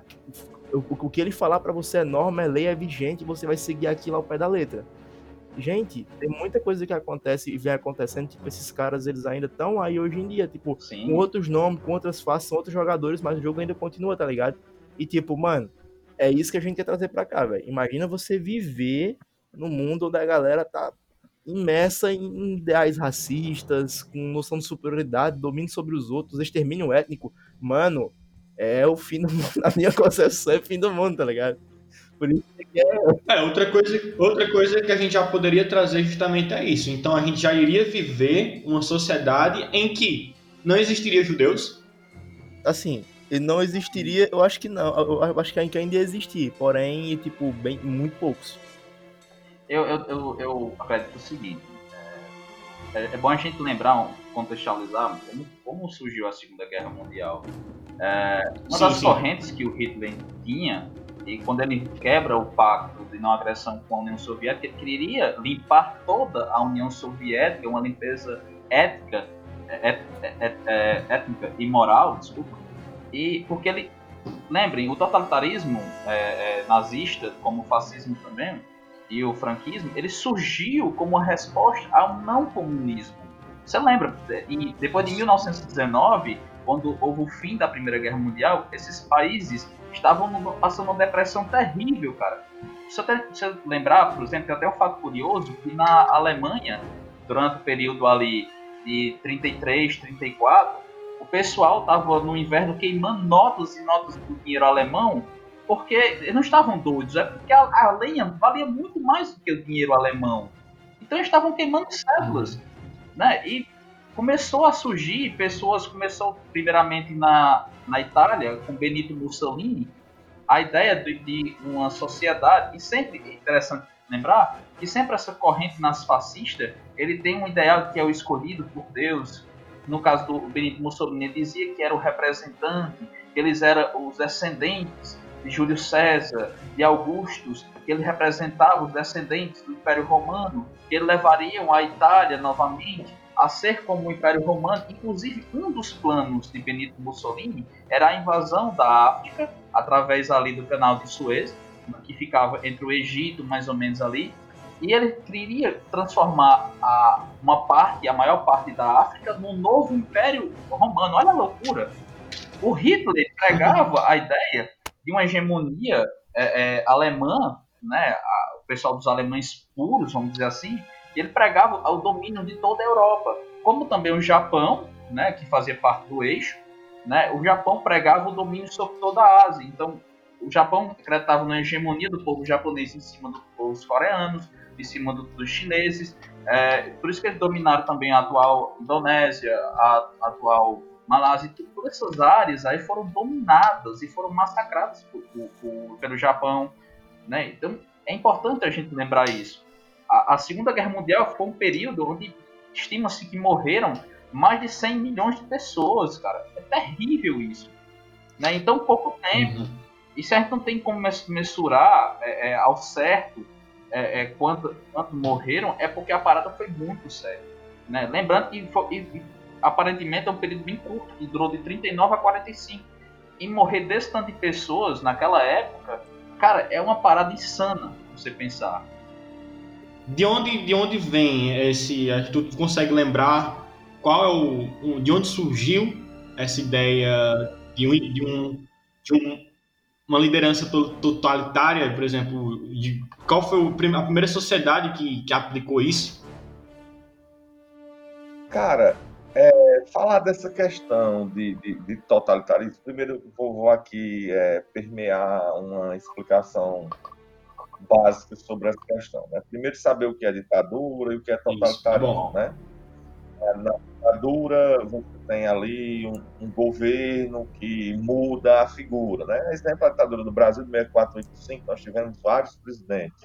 Speaker 1: o, o que ele falar pra você é norma, é lei, é vigente, você vai seguir aquilo ao pé da letra. Gente, tem muita coisa que acontece e vem acontecendo, tipo, esses caras, eles ainda estão aí hoje em dia, tipo,
Speaker 4: Sim.
Speaker 1: com outros nomes, com outras faces, são outros jogadores, mas o jogo ainda continua, tá ligado? E tipo, mano, é isso que a gente quer trazer pra cá, velho. Imagina você viver no mundo onde a galera tá imersa em ideais racistas, com noção de superioridade, domínio sobre os outros, extermínio étnico. Mano, é o fim do mundo. Na minha concepção é o fim do mundo, tá ligado? Por isso que é.
Speaker 3: É, outra coisa, outra coisa que a gente já poderia trazer justamente é isso. Então a gente já iria viver uma sociedade em que não existiria judeus.
Speaker 1: Assim, ele não existiria, eu acho que não. Eu acho que ainda ia existir, porém, tipo, bem, muito poucos.
Speaker 4: Eu, eu, eu, eu acredito o seguinte: é, é bom a gente lembrar, contextualizar como, como surgiu a Segunda Guerra Mundial. É, uma
Speaker 3: Sim,
Speaker 4: das
Speaker 3: sim.
Speaker 4: correntes que o Hitler tinha, e quando ele quebra o pacto de não agressão com a União Soviética, ele queria limpar toda a União Soviética, uma limpeza ética, é, é, é, é, étnica e moral, desculpa. E porque ele, lembrem, o totalitarismo é, é, nazista, como o fascismo também, e o franquismo, ele surgiu como uma resposta ao não comunismo. Você lembra? E depois de 1919, quando houve o fim da Primeira Guerra Mundial, esses países estavam passando uma depressão terrível, cara. Se você lembrar, por exemplo, tem até um fato curioso que na Alemanha, durante o período ali de 33, 34, o pessoal estava no inverno queimando notas e notas do dinheiro alemão porque eles não estavam doidos, é porque a, a lenha valia muito mais do que o dinheiro alemão. Então eles estavam queimando cédulas, né? E começou a surgir pessoas, começou primeiramente na, na Itália, com Benito Mussolini, a ideia de, de uma sociedade, e sempre é interessante lembrar que sempre essa corrente nazifascista, ele tem um ideal que é o escolhido por Deus. No caso do Benito Mussolini, ele dizia que era o representante, que eles eram os descendentes de Júlio César, de Augustus, que ele representava os descendentes do Império Romano, que eles levariam a Itália novamente a ser como o Império Romano. Inclusive, um dos planos de Benito Mussolini era a invasão da África através ali do Canal de Suez, que ficava entre o Egito, mais ou menos ali, e ele queria transformar a, uma parte, a maior parte da África, num novo Império Romano. Olha a loucura! O Hitler pregava a ideia de uma hegemonia é, é, alemã, né, a- o pessoal dos alemães puros, vamos dizer assim, ele pregava o domínio de toda a Europa, como também o Japão, né, que fazia parte do eixo, né, o Japão pregava o domínio sobre toda a Ásia. Então, o Japão acreditava na hegemonia do povo japonês em cima dos povos coreanos, em cima do- dos chineses. É, por isso que eles dominaram também a atual Indonésia, a, a atual Malásia. Todas essas áreas aí foram dominadas e foram massacradas por- por- por- pelo Japão. Né? Então, é importante a gente lembrar isso. A, a Segunda Guerra Mundial foi um período onde estima-se que morreram mais de 100 milhões de pessoas, cara. É terrível isso. Né? Em tão pouco tempo.
Speaker 3: Uhum.
Speaker 4: E se a gente não tem como mensurar é, é, ao certo é, é, quanto, quanto morreram, é porque a parada foi muito séria. Né? Lembrando que fo- e- aparentemente é um período bem curto, que durou de 39 a 45. E morrer desse tanto de pessoas naquela época, cara, é uma parada insana, você pensar.
Speaker 3: De onde, de onde vem esse. Tu consegue lembrar qual é o- de onde surgiu essa ideia de um, de um, de um- uma liderança to- totalitária, por exemplo, de, qual foi a primeira sociedade que, que aplicou isso?
Speaker 5: Cara, é, falar dessa questão de, de, de totalitarismo, primeiro vou, vou aqui é, permear uma explicação básica sobre essa questão. Né? Primeiro saber o que é ditadura e o que é totalitarismo.
Speaker 3: bom.
Speaker 5: né? É, Na ditadura você tem ali um, um governo que muda a figura. Né? Exemplo, a ditadura do Brasil de 64 85, nós tivemos vários presidentes.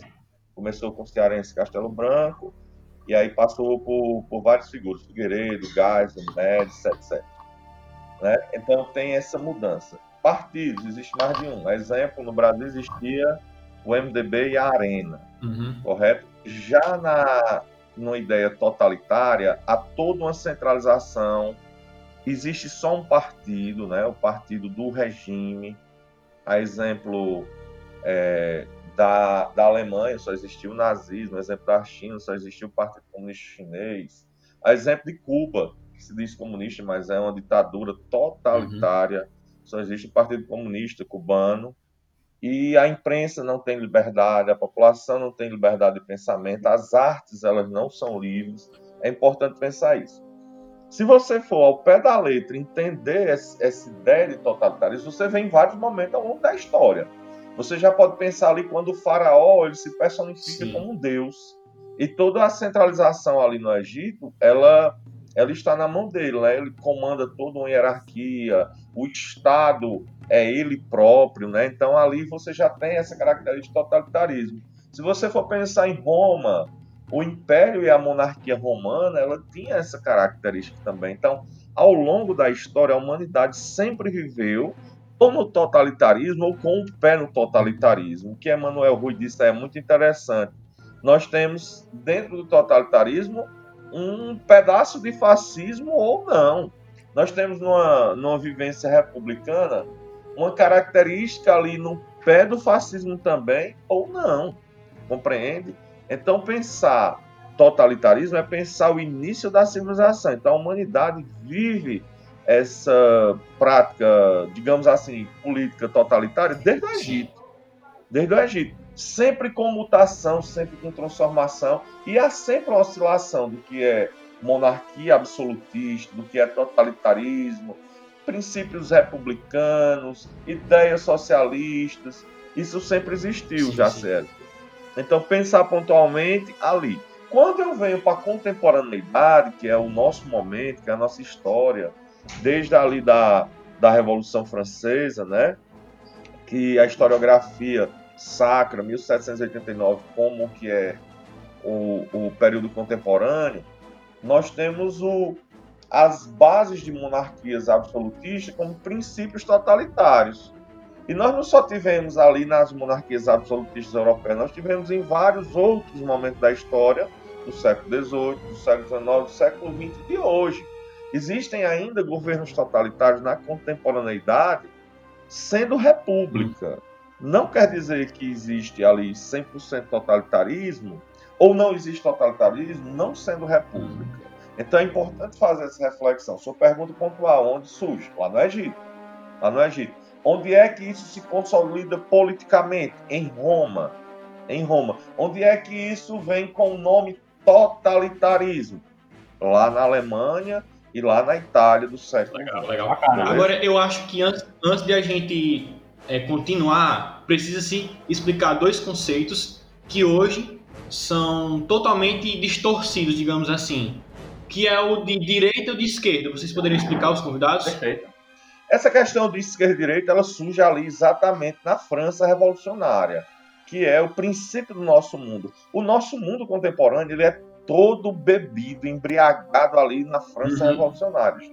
Speaker 5: Começou com o cearense Castelo Branco, e aí passou por, por várias figuras, Figueiredo, Geisel, Médici, etc. Né? Então tem essa mudança. Partidos, existe mais de um. Exemplo, no Brasil existia o MDB e a Arena, correto? Já na numa ideia totalitária, há toda uma centralização. Existe só um partido, né? o partido do regime. A exemplo é, da, da Alemanha, só existiu o nazismo. A exemplo da China, só existiu o Partido Comunista Chinês. A exemplo de Cuba, que se diz comunista, mas é uma ditadura totalitária. Só existe o Partido Comunista Cubano. E a imprensa não tem liberdade, a população não tem liberdade de pensamento, as artes elas não são livres. É importante pensar isso. Se você for ao pé da letra entender essa essa ideia de totalitarismo, você vê em vários momentos ao longo da história. Você já pode pensar ali quando o faraó ele se personifica
Speaker 3: Sim.
Speaker 5: como um deus. E toda a centralização ali no Egito, ela, ela está na mão dele, né? Ele comanda toda uma hierarquia, o Estado é ele próprio, né? Então ali você já tem essa característica de totalitarismo. Se você for pensar em Roma, o Império e a monarquia romana, ela tinha essa característica também. Então, ao longo da história, a humanidade sempre viveu ou no totalitarismo ou com o pé no totalitarismo. O que Emmanuel Rui disse é muito interessante. Nós temos dentro do totalitarismo um pedaço de fascismo ou não. Nós temos numa, numa vivência republicana uma característica ali no pé do fascismo também ou não. Compreende? Então pensar totalitarismo é pensar o início da civilização. Então a humanidade vive essa prática, digamos assim, política totalitária desde o Egito. Desde o Egito. Sempre com mutação, sempre com transformação. E há sempre uma oscilação do que é monarquia absolutista, do que é totalitarismo, princípios republicanos, ideias socialistas. Isso sempre existiu,
Speaker 3: Sim,
Speaker 5: já sério. Então, pensar pontualmente ali. Quando eu venho para a contemporaneidade, que é o nosso momento, que é a nossa história, desde ali da, da Revolução Francesa, né? que a historiografia sacra 1789 como que é o, o período contemporâneo, nós temos o, as bases de monarquias absolutistas como princípios totalitários. E nós não só tivemos ali nas monarquias absolutistas europeias, nós tivemos em vários outros momentos da história, do século XVIII, do século XIX, do século XX de hoje. Existem ainda governos totalitários na contemporaneidade sendo república. Não quer dizer que existe ali 100% totalitarismo, ou não existe totalitarismo não sendo república. Então é importante fazer essa reflexão. Sua pergunta pontual, onde surge? Lá no Egito. Lá no Egito. Onde é que isso se consolida politicamente? Em Roma. Em Roma. Onde é que isso vem com o nome totalitarismo? Lá na Alemanha e lá na Itália do século
Speaker 3: Legal, legal. Agora, eu acho que antes, antes de a gente é, continuar, precisa-se explicar dois conceitos que hoje são totalmente distorcidos, digamos assim. Que é o de direita e o de esquerda. Vocês poderiam explicar os convidados?
Speaker 4: Perfeito.
Speaker 5: Essa questão de esquerda e direita, ela surge ali exatamente na França revolucionária, que é o princípio do nosso mundo. O nosso mundo contemporâneo, ele é todo bebido, embriagado ali na França
Speaker 3: Uhum.
Speaker 5: revolucionária.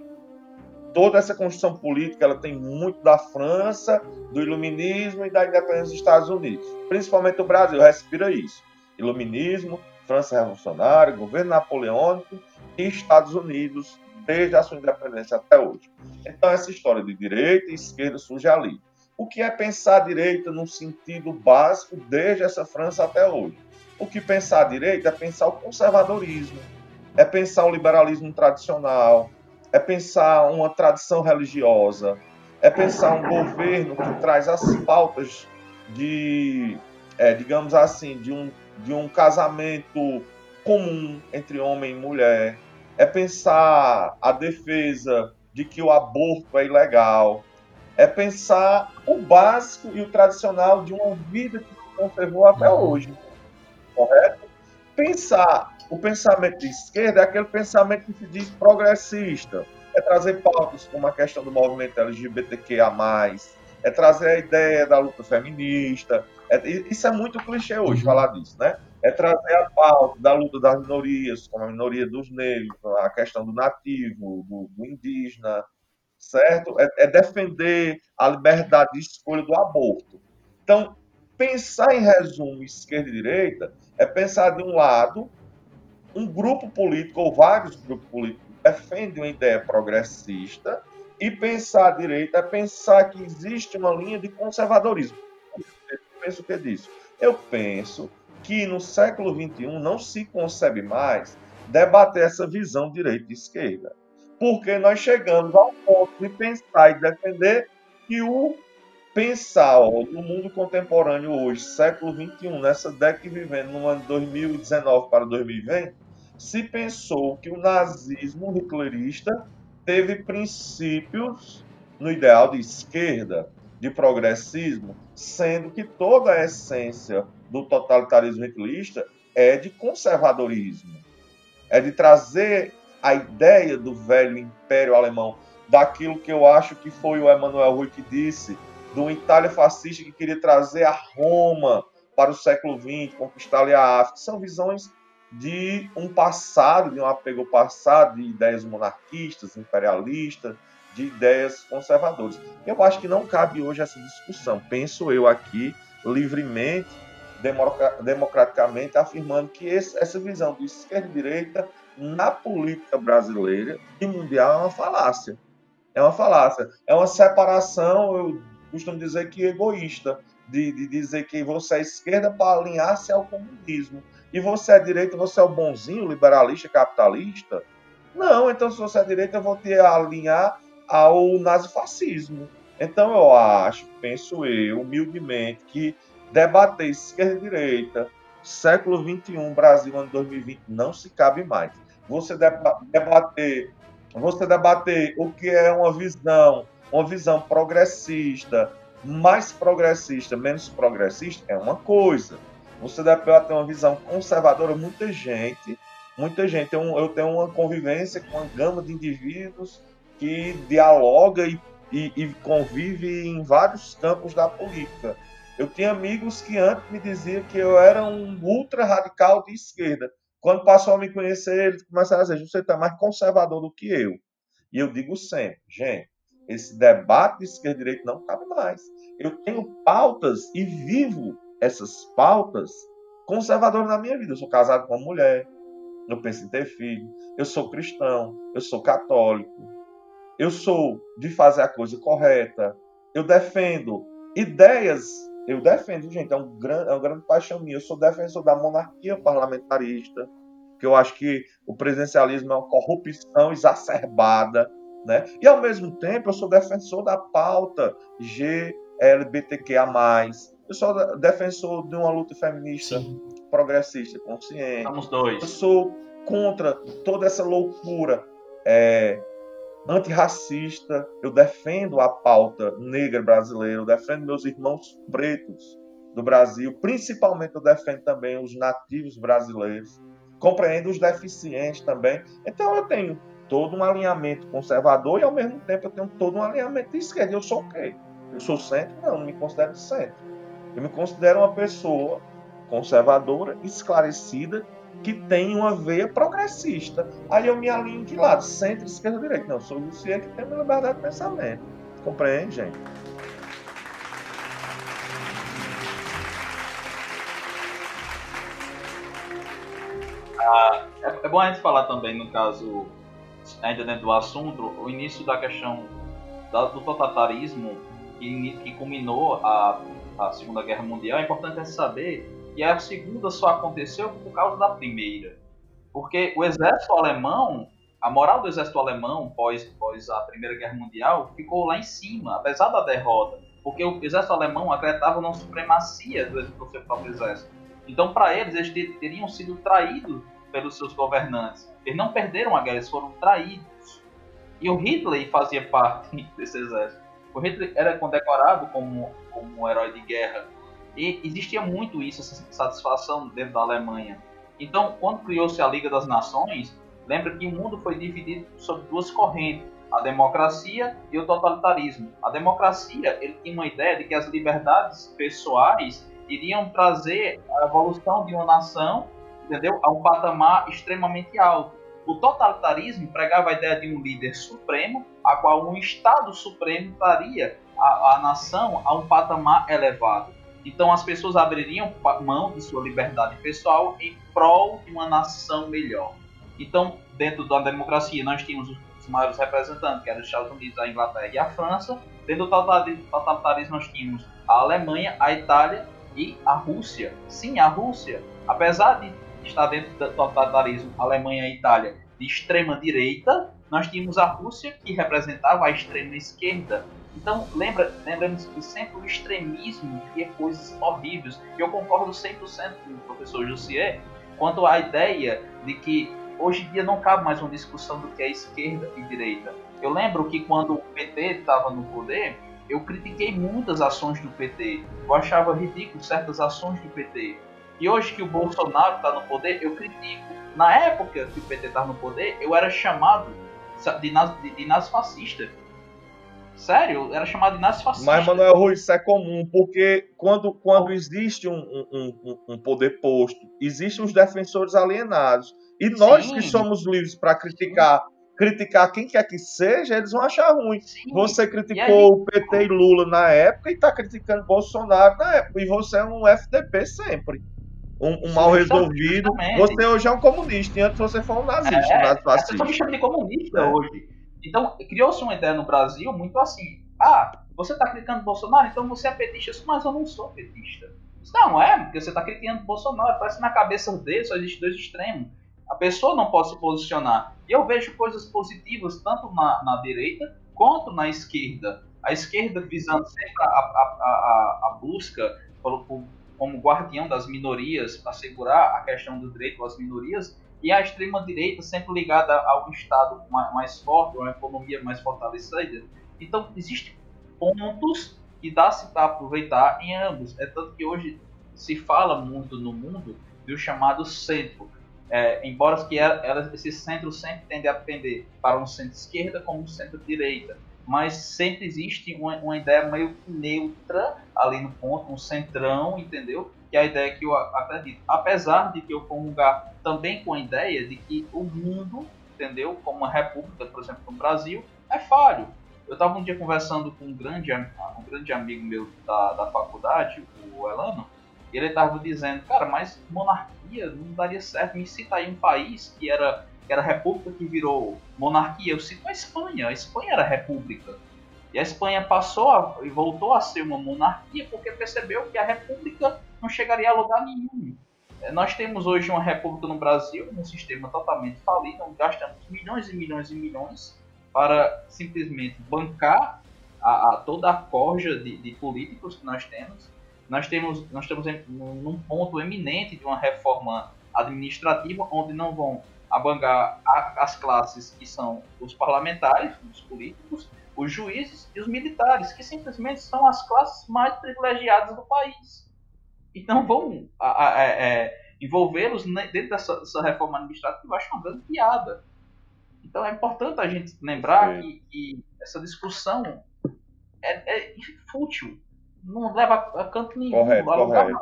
Speaker 5: Toda essa construção política, ela tem muito da França, do iluminismo e da independência dos Estados Unidos. Principalmente o Brasil respira isso. Iluminismo, França revolucionária, governo napoleônico e Estados Unidos desde a sua independência até hoje. Então, essa história de direita e esquerda surge ali. O que é pensar direita no sentido básico desde essa França até hoje? O que pensar direita é pensar o conservadorismo, é pensar o liberalismo tradicional, é pensar uma tradição religiosa, é pensar um governo que traz as pautas de, é, digamos assim, de um, de um casamento comum entre homem e mulher, é pensar a defesa de que o aborto é ilegal, é pensar o básico e o tradicional de uma vida que se conservou até hoje, correto? Pensar o pensamento de esquerda é aquele pensamento que se diz progressista, é trazer pautas como a questão do movimento LGBTQIA+, é trazer a ideia da luta feminista, é- isso é muito clichê hoje falar disso, né? É trazer a pauta da luta das minorias, como a minoria dos negros, a questão do nativo, do, do indígena, certo? É, é defender a liberdade de escolha do aborto. Então, pensar em resumo esquerda e direita é pensar de um lado um grupo político ou vários grupos políticos defendem uma ideia progressista e pensar a direita é pensar que existe uma linha de conservadorismo. Eu penso o que é disso? Eu penso que no século XXI não se concebe mais debater essa visão direita e esquerda. Porque nós chegamos ao ponto de pensar e defender que o pensar ó, no mundo contemporâneo hoje, século XXI, nessa década que vivendo no ano 2019 para 2020, se pensou que o nazismo hitlerista teve princípios no ideal de esquerda. De progressismo, sendo que toda a essência do totalitarismo hitlista é de conservadorismo, é de trazer a ideia do velho império alemão, daquilo que eu acho que foi o Emmanuel Rui que disse, do Itália fascista que queria trazer a Roma para o século XX, conquistar ali a África. São visões de um passado, de um apego passado, de ideias monarquistas, imperialistas, de ideias conservadoras. Eu acho que não cabe hoje essa discussão. Penso eu aqui, livremente, democraticamente, afirmando que esse, essa visão de esquerda e direita na política brasileira e mundial é uma falácia. É uma falácia. É uma separação, eu costumo dizer que egoísta, de, de dizer que você é esquerda para alinhar-se ao comunismo. E você é direita, você é o bonzinho, liberalista, capitalista? Não, então se você é direita, eu vou te alinhar ao nazifascismo. Então eu acho, penso eu, humildemente, que debater esquerda e direita, século XXI, Brasil, ano 2020, não se cabe mais. Você debater, você debater o que é uma visão, uma visão progressista, mais progressista, menos progressista, é uma coisa. Você deve ter uma visão conservadora, muita gente, muita gente. Eu tenho uma convivência com uma gama de indivíduos que dialoga e, e, e convive em vários campos da política. Eu tinha amigos que antes me diziam que eu era um ultra radical de esquerda. Quando passou a me conhecer, eles começaram a dizer: você está mais conservador do que eu. E eu digo sempre, gente, esse debate de esquerda e direita não cabe mais. Eu tenho pautas e vivo essas pautas conservadoras na minha vida. Eu sou casado com uma mulher, eu penso em ter filho, eu sou cristão, eu sou católico, eu sou de fazer a coisa correta, eu defendo ideias, eu defendo, gente, é, um grande, é uma grande paixão minha, eu sou defensor da monarquia parlamentarista, que eu acho que o presidencialismo é uma corrupção exacerbada, né? E ao mesmo tempo eu sou defensor da pauta GLBTQA+, eu sou defensor de uma luta feminista Sim. progressista, consciente.
Speaker 4: Somos dois.
Speaker 5: Eu sou contra toda essa loucura é, antirracista. Eu defendo a pauta negra brasileira, eu defendo meus irmãos pretos do Brasil, principalmente eu defendo também os nativos brasileiros, compreendo os deficientes também. Então eu tenho todo um alinhamento conservador e ao mesmo tempo eu tenho todo um alinhamento de esquerda. Eu sou o quê? Eu sou centro? Não, não me considero centro. Eu me considero uma pessoa conservadora, esclarecida, que tem uma veia progressista. Aí eu me alinho de lado, centro, esquerda, direita. Não, eu sou você que tem uma liberdade de pensamento. Compreende, gente?
Speaker 4: Ah, é, é, bom a gente falar também, no caso, ainda dentro do assunto, o início da questão do totalitarismo que, que culminou a a Segunda Guerra Mundial, é importante saber que a segunda só aconteceu por causa da primeira. Porque o exército alemão, a moral do exército alemão pós, pós a Primeira Guerra Mundial ficou lá em cima, apesar da derrota. Porque o exército alemão acreditava na supremacia do, do seu próprio exército. Então, para eles, eles teriam sido traídos pelos seus governantes. Eles não perderam a guerra, eles foram traídos. E o Hitler fazia parte desse exército. O Hitler era condecorado como, como um herói de guerra. E existia muito isso, essa satisfação dentro da Alemanha. Então, quando criou-se a Liga das Nações, lembra que o mundo foi dividido sobre duas correntes, a democracia e o totalitarismo. A democracia, ele tinha uma ideia de que as liberdades pessoais iriam trazer a evolução de uma nação, entendeu, a um patamar extremamente alto. O totalitarismo pregava a ideia de um líder supremo, a qual um Estado supremo traria a, a nação a um patamar elevado. Então as pessoas abririam mão de sua liberdade pessoal em prol de uma nação melhor. Então, dentro da democracia, nós tínhamos os maiores representantes, que eram os Estados Unidos, a Inglaterra e a França. Dentro do totalitarismo, nós tínhamos a Alemanha, a Itália e a Rússia. Sim, a Rússia, apesar de está dentro do totalitarismo, Alemanha e Itália, de extrema direita, nós tínhamos a Rússia, que representava a extrema esquerda. Então, lembra, lembramos que sempre o extremismo cria coisas horríveis. Eu concordo 100% com o professor Jussier quanto à ideia de que hoje em dia não cabe mais uma discussão do que é esquerda e direita. Eu lembro que quando o PT estava no poder, eu critiquei muitas ações do PT. Eu achava ridículo certas ações do PT. E hoje que o Bolsonaro está no poder, eu critico. Na época que o PT estava no poder, eu era chamado de, de, de nazifascista. Sério, era chamado de nazifascista.
Speaker 5: Mas, Manuel Rui, isso é comum, porque quando, quando existe um, um, um, poder posto, existem os defensores alienados. E nós Sim. que somos livres para criticar criticar quem quer que seja, eles vão achar ruim. Sim. Você criticou o PT e Lula na época e está criticando Bolsonaro na época. E você é um FDP sempre. Um, um mal resolvido. Você hoje é um comunista, e antes você foi um nazista. É, um
Speaker 4: Você me chama de comunista é. hoje. Então, criou-se uma ideia no Brasil muito assim. Ah, você está criticando Bolsonaro, então você é petista. Mas eu não sou petista. Não, é, porque você está criticando Bolsonaro. Parece que na cabeça dele só existem dois extremos. A pessoa não pode se posicionar. E eu vejo coisas positivas tanto na, na direita quanto na esquerda. A esquerda visando sempre a, a, a, a busca por, como guardião das minorias, para assegurar a questão do direito às minorias, e a extrema-direita sempre ligada a um Estado mais forte, uma economia mais fortalecida. Então, existem pontos que dá-se para aproveitar em ambos. É tanto que hoje se fala muito no mundo do chamado centro, é, embora que ela, ela, esse centro sempre tende a pender para um centro-esquerda como um centro-direita, mas sempre existe uma, uma, ideia meio neutra ali no ponto, um centrão, entendeu? Que é a ideia que eu acredito. Apesar de que eu comungar também com a ideia de que o mundo, entendeu? Como uma república, por exemplo, no Brasil, é falho. Eu estava um dia conversando com um grande, um grande amigo meu da, da faculdade, o Elano, e ele estava dizendo, cara, mas monarquia não daria certo. Me cita aí um país que era, que era república que virou monarquia. Eu cito a Espanha. A Espanha era república. E a Espanha passou a, e voltou a ser uma monarquia porque percebeu que a república não chegaria a lugar nenhum. É, nós temos hoje uma república no Brasil, um sistema totalmente falido, gastamos milhões e milhões e milhões para simplesmente bancar a, a toda a corja de, de políticos que nós temos nós temos, nós estamos em, num ponto eminente de uma reforma administrativa, onde não vão abangar a, as classes que são os parlamentares, os políticos, os juízes e os militares, que simplesmente são as classes mais privilegiadas do país. Então vão é, é, envolvê-los dentro dessa, dessa, reforma administrativa, eu acho uma grande piada. Então é importante a gente lembrar que, que, essa discussão é, é fútil não leva a canto nenhum.
Speaker 5: Correto, correto.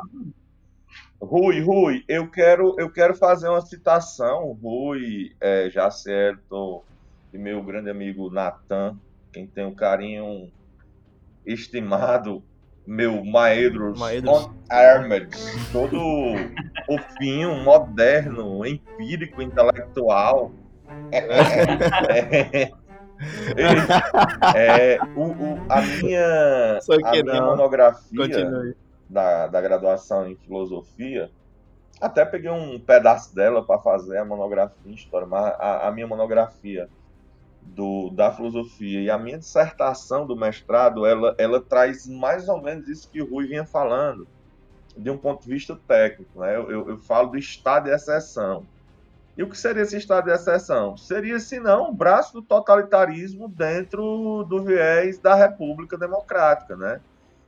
Speaker 5: Rui, Rui, eu quero, eu quero fazer uma citação, Rui, é, Jacerto e meu grande amigo Natan, quem tem um carinho estimado, meu Maedros,
Speaker 1: Maedros.
Speaker 5: Armed, todo fofinho, moderno, empírico, intelectual. É, é, o, o, a minha, a minha monografia da, da graduação em filosofia, até peguei um pedaço dela para fazer a monografia em história, mas a, a, minha monografia do, da filosofia e a minha dissertação do mestrado, ela, ela traz mais ou menos isso que o Rui vinha falando, de um ponto de vista técnico. Né? Eu, eu, eu falo do estado de exceção. E o que seria esse estado de exceção? Seria, se não, um braço do totalitarismo dentro do viés da República Democrática, né?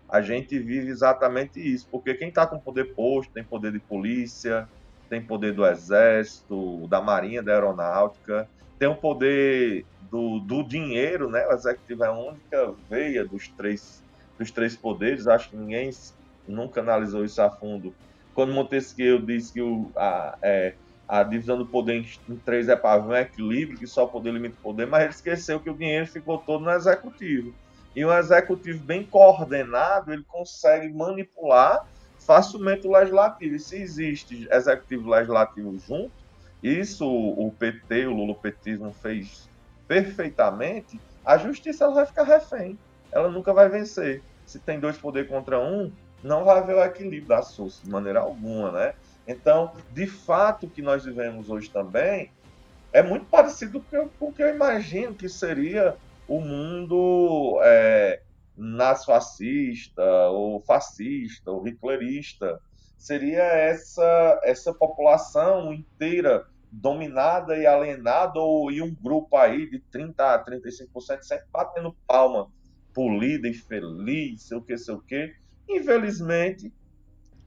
Speaker 5: A gente vive exatamente isso, porque quem está com poder posto tem poder de polícia, tem poder do exército, da marinha, da aeronáutica, tem o poder do, do dinheiro, né? O executivo é a única veia dos três, dos três poderes, acho que ninguém nunca analisou isso a fundo. Quando Montesquieu disse que o, a, é, a divisão do poder em, três é para um equilíbrio, que só o poder limita o poder, mas ele esqueceu que o dinheiro ficou todo no executivo. E um executivo bem coordenado, ele consegue manipular facilmente o legislativo. E se existe executivo e legislativo junto, isso o PT, o lulopetismo fez perfeitamente, a justiça ela vai ficar refém. Ela nunca vai vencer. Se tem dois poderes contra um, não vai haver o equilíbrio da força de maneira alguma, né? Então, de fato, o que nós vivemos hoje também é muito parecido com o que eu imagino que seria o mundo é, nazifascista, ou fascista, ou hitlerista. Seria essa, essa população inteira dominada e alienada, ou, e um grupo aí de 30% a 35% sempre batendo palma polida e feliz, sei o que, sei o que. Infelizmente,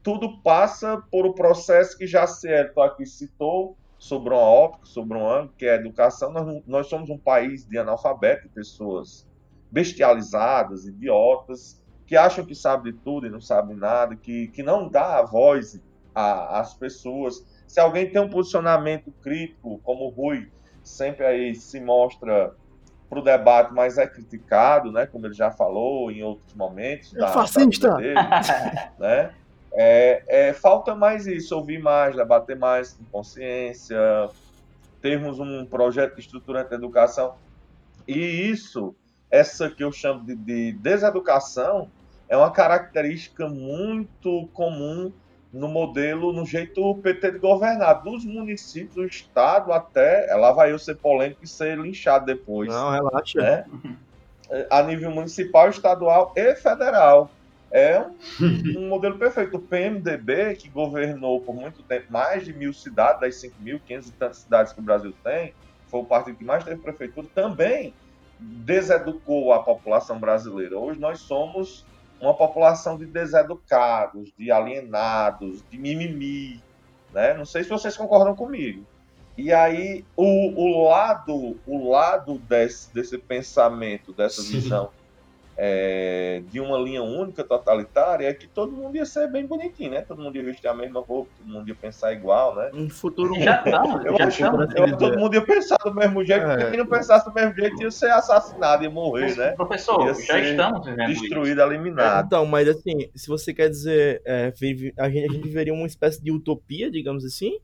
Speaker 5: tudo passa por o um processo que já Cielto aqui citou, sobre uma óptica, sobre um ângulo, que é a educação. Nós, nós somos um país de analfabetos, pessoas bestializadas, idiotas, que acham que sabem de tudo e não sabem nada, que, que não dá a voz às pessoas. Se alguém tem um posicionamento crítico, como o Rui sempre aí se mostra para o debate, mas é criticado, né, como ele já falou em outros momentos.
Speaker 1: É da, fascista! Da dele,
Speaker 5: né? É, é, falta mais isso, ouvir mais, debater mais com consciência, termos um projeto estruturante de educação. E isso, essa que eu chamo de, de deseducação, é uma característica muito comum no modelo, no jeito PT de governar, dos municípios, do estado até, lá vai eu ser polêmico e ser linchado depois.
Speaker 1: Não, relaxa.
Speaker 5: Né? A nível municipal, estadual e federal. É um, um, modelo perfeito. O PMDB, que governou por muito tempo mais de mil cidades, das 5.500 e tantas cidades que o Brasil tem, foi o partido que mais teve prefeitura, também deseducou a população brasileira. Hoje nós somos uma população de deseducados, de alienados, de mimimi. Né? Não sei se vocês concordam comigo. E aí, o, o lado, o lado desse, desse pensamento, dessa visão é, de uma linha única totalitária é que todo mundo ia ser bem bonitinho, né? Todo mundo ia vestir a mesma roupa, todo mundo ia pensar igual, né?
Speaker 1: Um futuro
Speaker 4: já estamos,
Speaker 5: eu,
Speaker 4: já
Speaker 5: estamos. Eu, todo mundo ia pensar do mesmo jeito, é. quem não pensasse do mesmo jeito ia ser assassinado, ia morrer, né?
Speaker 4: Professor, ia já estamos vivendo
Speaker 5: destruído, isso. eliminado.
Speaker 1: Então, mas assim, se você quer dizer, é, a, gente, a gente viveria uma espécie de utopia, digamos assim?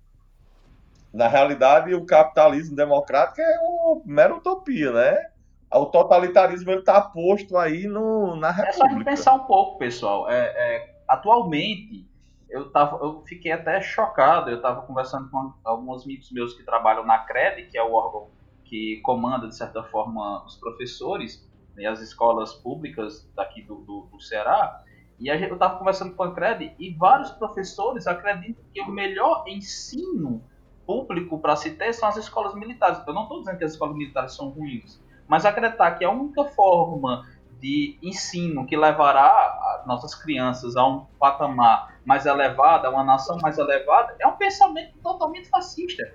Speaker 5: Na realidade, o capitalismo democrático é uma mera utopia, né? O totalitarismo está posto aí no, na República.
Speaker 4: É só pensar um pouco, pessoal. É, é, atualmente, eu, tava, eu fiquei até chocado. Eu estava conversando com alguns amigos meus que trabalham na CRED, que é o órgão que comanda, de certa forma, os professores e as escolas públicas daqui do, do, do Ceará. E a gente, eu estava conversando com a CRED e vários professores acreditam que o melhor ensino público para se ter são as escolas militares. Eu não estou dizendo que as escolas militares são ruins, mas acreditar que a única forma de ensino que levará nossas crianças a um patamar mais elevado, a uma nação mais elevada, é um pensamento totalmente fascista.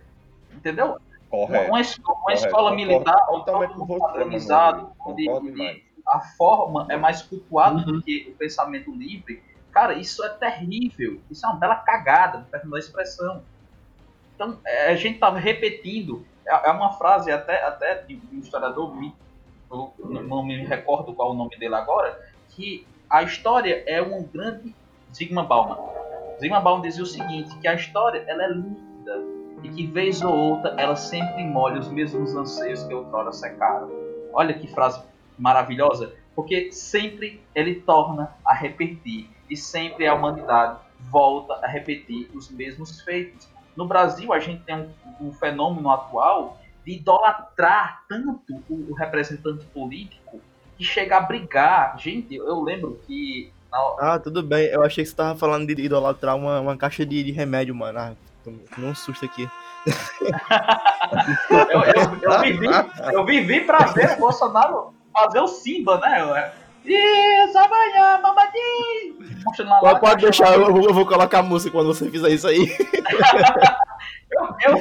Speaker 4: Entendeu?
Speaker 5: Correto.
Speaker 4: Uma, escola, uma escola militar, totalmente padronizado, onde, onde a forma é mais cultuada uhum. do que o pensamento livre. Cara, isso é terrível. Isso é uma bela cagada, perdão da expressão. Então, é, a gente estava repetindo é, é uma frase até, até de um historiador, não me recordo qual o nome dele agora, que a história é um grande Zygmunt Bauman. Zygmunt Bauman dizia o seguinte, que a história ela é linda e que vez ou outra ela sempre molha os mesmos anseios que outrora secaram. Olha que frase maravilhosa, porque sempre ele torna a repetir e sempre a humanidade volta a repetir os mesmos feitos. No Brasil, a gente tem um, um fenômeno atual de idolatrar tanto o, o, representante político que chega a brigar. Gente, eu lembro que.
Speaker 1: Ah, tudo bem. Eu achei que você estava falando de idolatrar uma, uma caixa de, de remédio, mano. Ah, não um susto aqui.
Speaker 4: eu, eu, eu, vivi, eu vivi pra ver o Bolsonaro fazer o Simba, né? Isso, amanhã, mamadinho!
Speaker 1: Pode, pode deixar, eu vou, eu vou, colocar a música quando você fizer isso aí.
Speaker 4: eu, eu,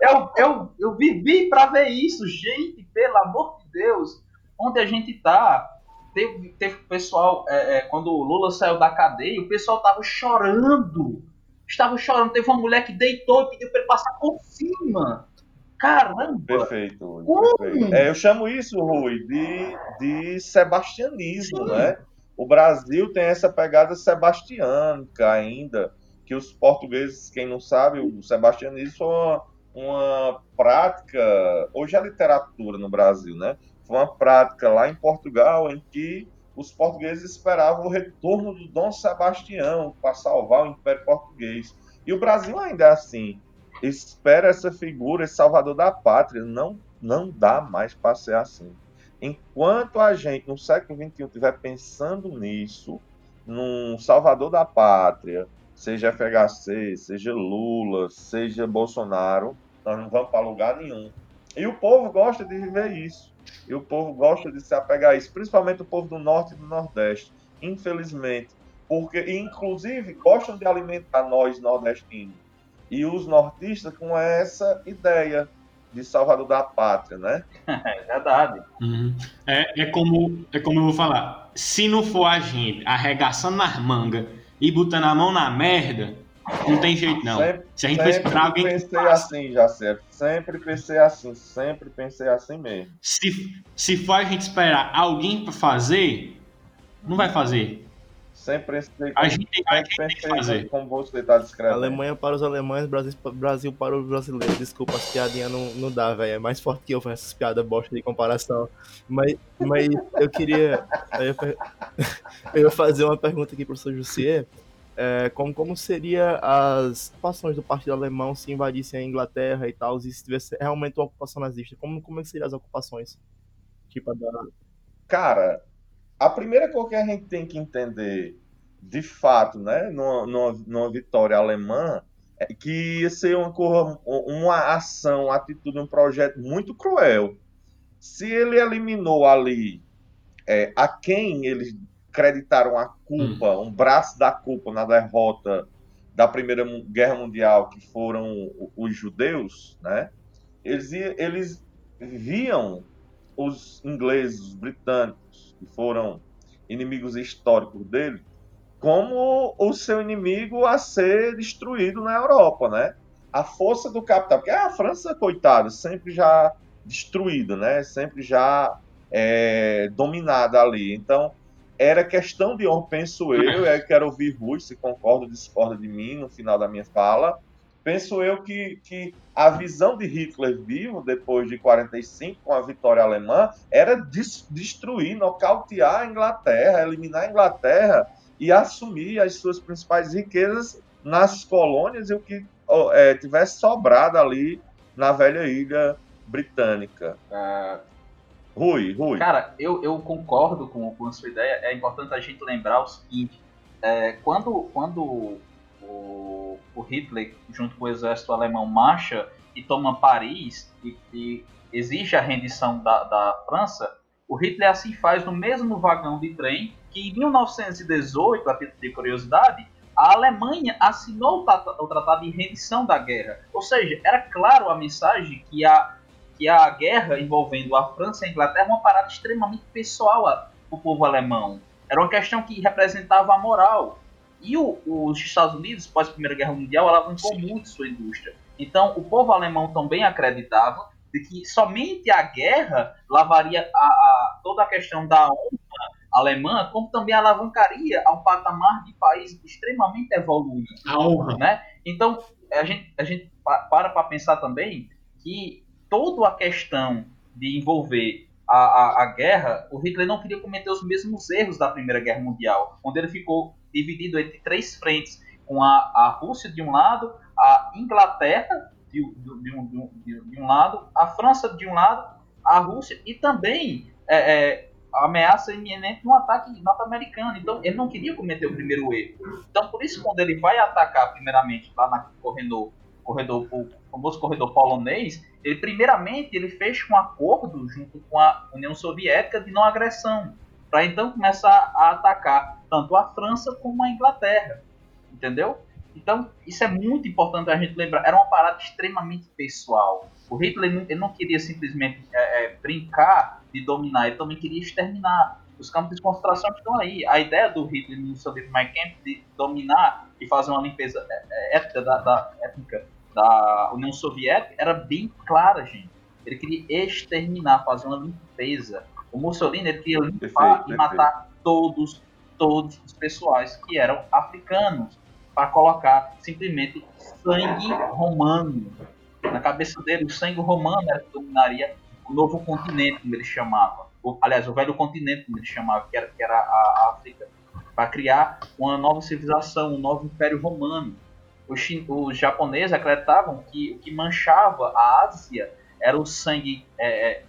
Speaker 4: eu, eu, eu, vivi pra ver isso, gente, pelo amor de Deus. Onde a gente tá? Teve, teve pessoal, é, é, quando o Lula saiu da cadeia, o pessoal tava chorando. Estava chorando. Teve uma mulher que deitou e pediu pra ele passar por cima. Caramba!
Speaker 5: Perfeito. perfeito. É, eu chamo isso, Rui, de, de sebastianismo, Sim. né? O Brasil tem essa pegada sebastiânica ainda, que os portugueses, quem não sabe, o sebastianismo foi uma, uma prática, hoje é literatura no Brasil, né? Foi uma prática lá em Portugal em que os portugueses esperavam o retorno do Dom Sebastião para salvar o Império Português. E o Brasil ainda é assim espera essa figura, esse salvador da pátria. Não, não dá mais para ser assim. Enquanto a gente, no século XXI, estiver pensando nisso, num salvador da pátria, seja FHC, seja Lula, seja Bolsonaro, nós não vamos para lugar nenhum. E o povo gosta de viver isso. E o povo gosta de se apegar a isso, principalmente o povo do norte e do nordeste, infelizmente. Porque, inclusive, gostam de alimentar nós nordestinos e os nortistas com essa ideia de Salvador da Pátria, né?
Speaker 4: É verdade.
Speaker 3: Uhum. É, é, como, é como eu vou falar. Se não for a gente arregaçando as mangas e botando a mão na merda, não tem jeito não.
Speaker 5: Sempre,
Speaker 3: Se a gente
Speaker 5: sempre
Speaker 3: alguém
Speaker 5: pensei assim, já certo. Sempre pensei assim, sempre pensei assim mesmo.
Speaker 3: Se, se for a gente esperar alguém pra fazer, não vai fazer.
Speaker 5: Sempre pensei,
Speaker 3: A gente, tem- a
Speaker 5: sempre
Speaker 3: gente tem que fazer.
Speaker 5: como você está descrevendo.
Speaker 1: Alemanha para os alemães, Brasil, Brasil para os brasileiros. Desculpa, as piadinhas não, não dá, velho. É mais forte que eu fazer essas piadas bosta de comparação. Mas, mas eu queria. Eu ia, per- eu ia fazer uma pergunta aqui pro professor Jussier. É, como, como seria as ocupações do Partido Alemão se invadissem a Inglaterra e tal, e se tivesse realmente uma ocupação nazista? Como, como é seriam as ocupações? Tipo, a da,
Speaker 5: Cara, a primeira coisa que a gente tem que entender, de fato, né, numa, numa, numa vitória alemã, é que ia ser uma, uma ação, uma atitude, um projeto muito cruel. Se ele eliminou ali é, a quem eles creditaram a culpa, um braço da culpa na derrota da Primeira Guerra Mundial, que foram os judeus, né? Eles, eles viam os ingleses, os britânicos, que foram inimigos históricos dele, como o seu inimigo a ser destruído na Europa, né? A força do capital, porque a França, coitada, sempre já destruída, né? Sempre já é, dominada ali. Então, era questão de honra, penso eu, e aí quero ouvir Rui, se concorda ou discorda de mim no final da minha fala. Penso eu que, que a visão de Hitler vivo, depois de 45, com a vitória alemã, era des- destruir, nocautear a Inglaterra, eliminar a Inglaterra e assumir as suas principais riquezas nas colônias e o que é, tivesse sobrado ali na velha ilha britânica. Ah, Rui, Rui.
Speaker 4: Cara, eu, eu concordo com, com a sua ideia. É importante a gente lembrar o seguinte: é, quando, quando o, o Hitler, junto com o exército alemão, marcha e toma Paris e, e exige a rendição da, da França, o Hitler assim faz no mesmo vagão de trem que em 1918, a título de curiosidade, a Alemanha assinou o, trata- o tratado de rendição da guerra. Ou seja, era claro a mensagem que a que a guerra envolvendo a França e a Inglaterra é uma parada extremamente pessoal para o povo alemão. Era uma questão que representava a moral. E o- os Estados Unidos, pós a Primeira Guerra Mundial, alavancou
Speaker 3: Sim.
Speaker 4: muito sua indústria. Então, o povo alemão também acreditava de que somente a guerra lavaria a, a- toda a questão da honra alemã, como também alavancaria ao patamar de país extremamente evoluído
Speaker 3: A honra.
Speaker 4: né? Então, a gente, a gente pa- para para pensar também que toda a questão de envolver a, a, a guerra, o Hitler não queria cometer os mesmos erros da Primeira Guerra Mundial, onde ele ficou dividido entre três frentes, com a, a Rússia de um lado, a Inglaterra de, de- um, de de- um lado, a França de um lado, a Rússia e também é, é, ameaça iminente de um ataque norte-americano. Então, ele não queria cometer o primeiro erro. Então, por isso, quando ele vai atacar, primeiramente, lá na corredor, corredor o famoso corredor polonês, ele, primeiramente, ele fecha um acordo junto com a União Soviética de não agressão, para então começar a atacar tanto a França como a Inglaterra, entendeu? Então, isso é muito importante a gente lembrar. Era uma parada extremamente pessoal. O Hitler não, ele não queria simplesmente é, é, brincar de dominar, ele também queria exterminar. Os campos de concentração estão aí. A ideia do Hitler no seu livro My Camp de dominar e fazer uma limpeza é, é, étnica da, da, étnica da União Soviética era bem clara, gente. Ele queria exterminar, fazer uma limpeza. O Mussolini ele queria limpar
Speaker 5: Perfeito,
Speaker 4: e
Speaker 5: perfeito.
Speaker 4: matar todos, todos os pessoais que eram africanos para colocar simplesmente sangue romano na cabeça dele. O sangue romano era que dominaria o novo continente, como ele chamava. O- aliás, o velho continente, como ele chamava, que era, que era a, África, para criar uma nova civilização, um novo império romano. Os, os japoneses acreditavam que o que manchava a Ásia era o sangue é, é,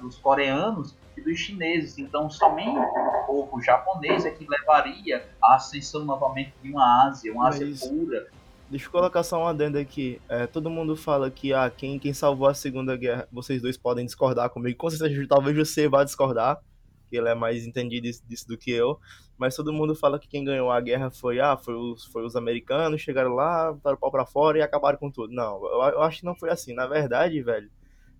Speaker 4: dos coreanos dos chineses. Então, somente o povo japonês é que levaria à ascensão novamente de uma Ásia, uma Ásia
Speaker 1: Mas-
Speaker 4: pura.
Speaker 1: Deixa eu colocar só um adendo aqui. É, todo mundo fala que ah, quem, quem salvou a Segunda Guerra, vocês dois podem discordar comigo. Com certeza, talvez você vá discordar, que ele é mais entendido disso, disso do que eu. Mas todo mundo fala que quem ganhou a guerra foi, ah, foi os, foi os americanos, chegaram lá, botaram o pau pra fora e acabaram com tudo. Não, eu, eu acho que não foi assim. Na verdade, velho,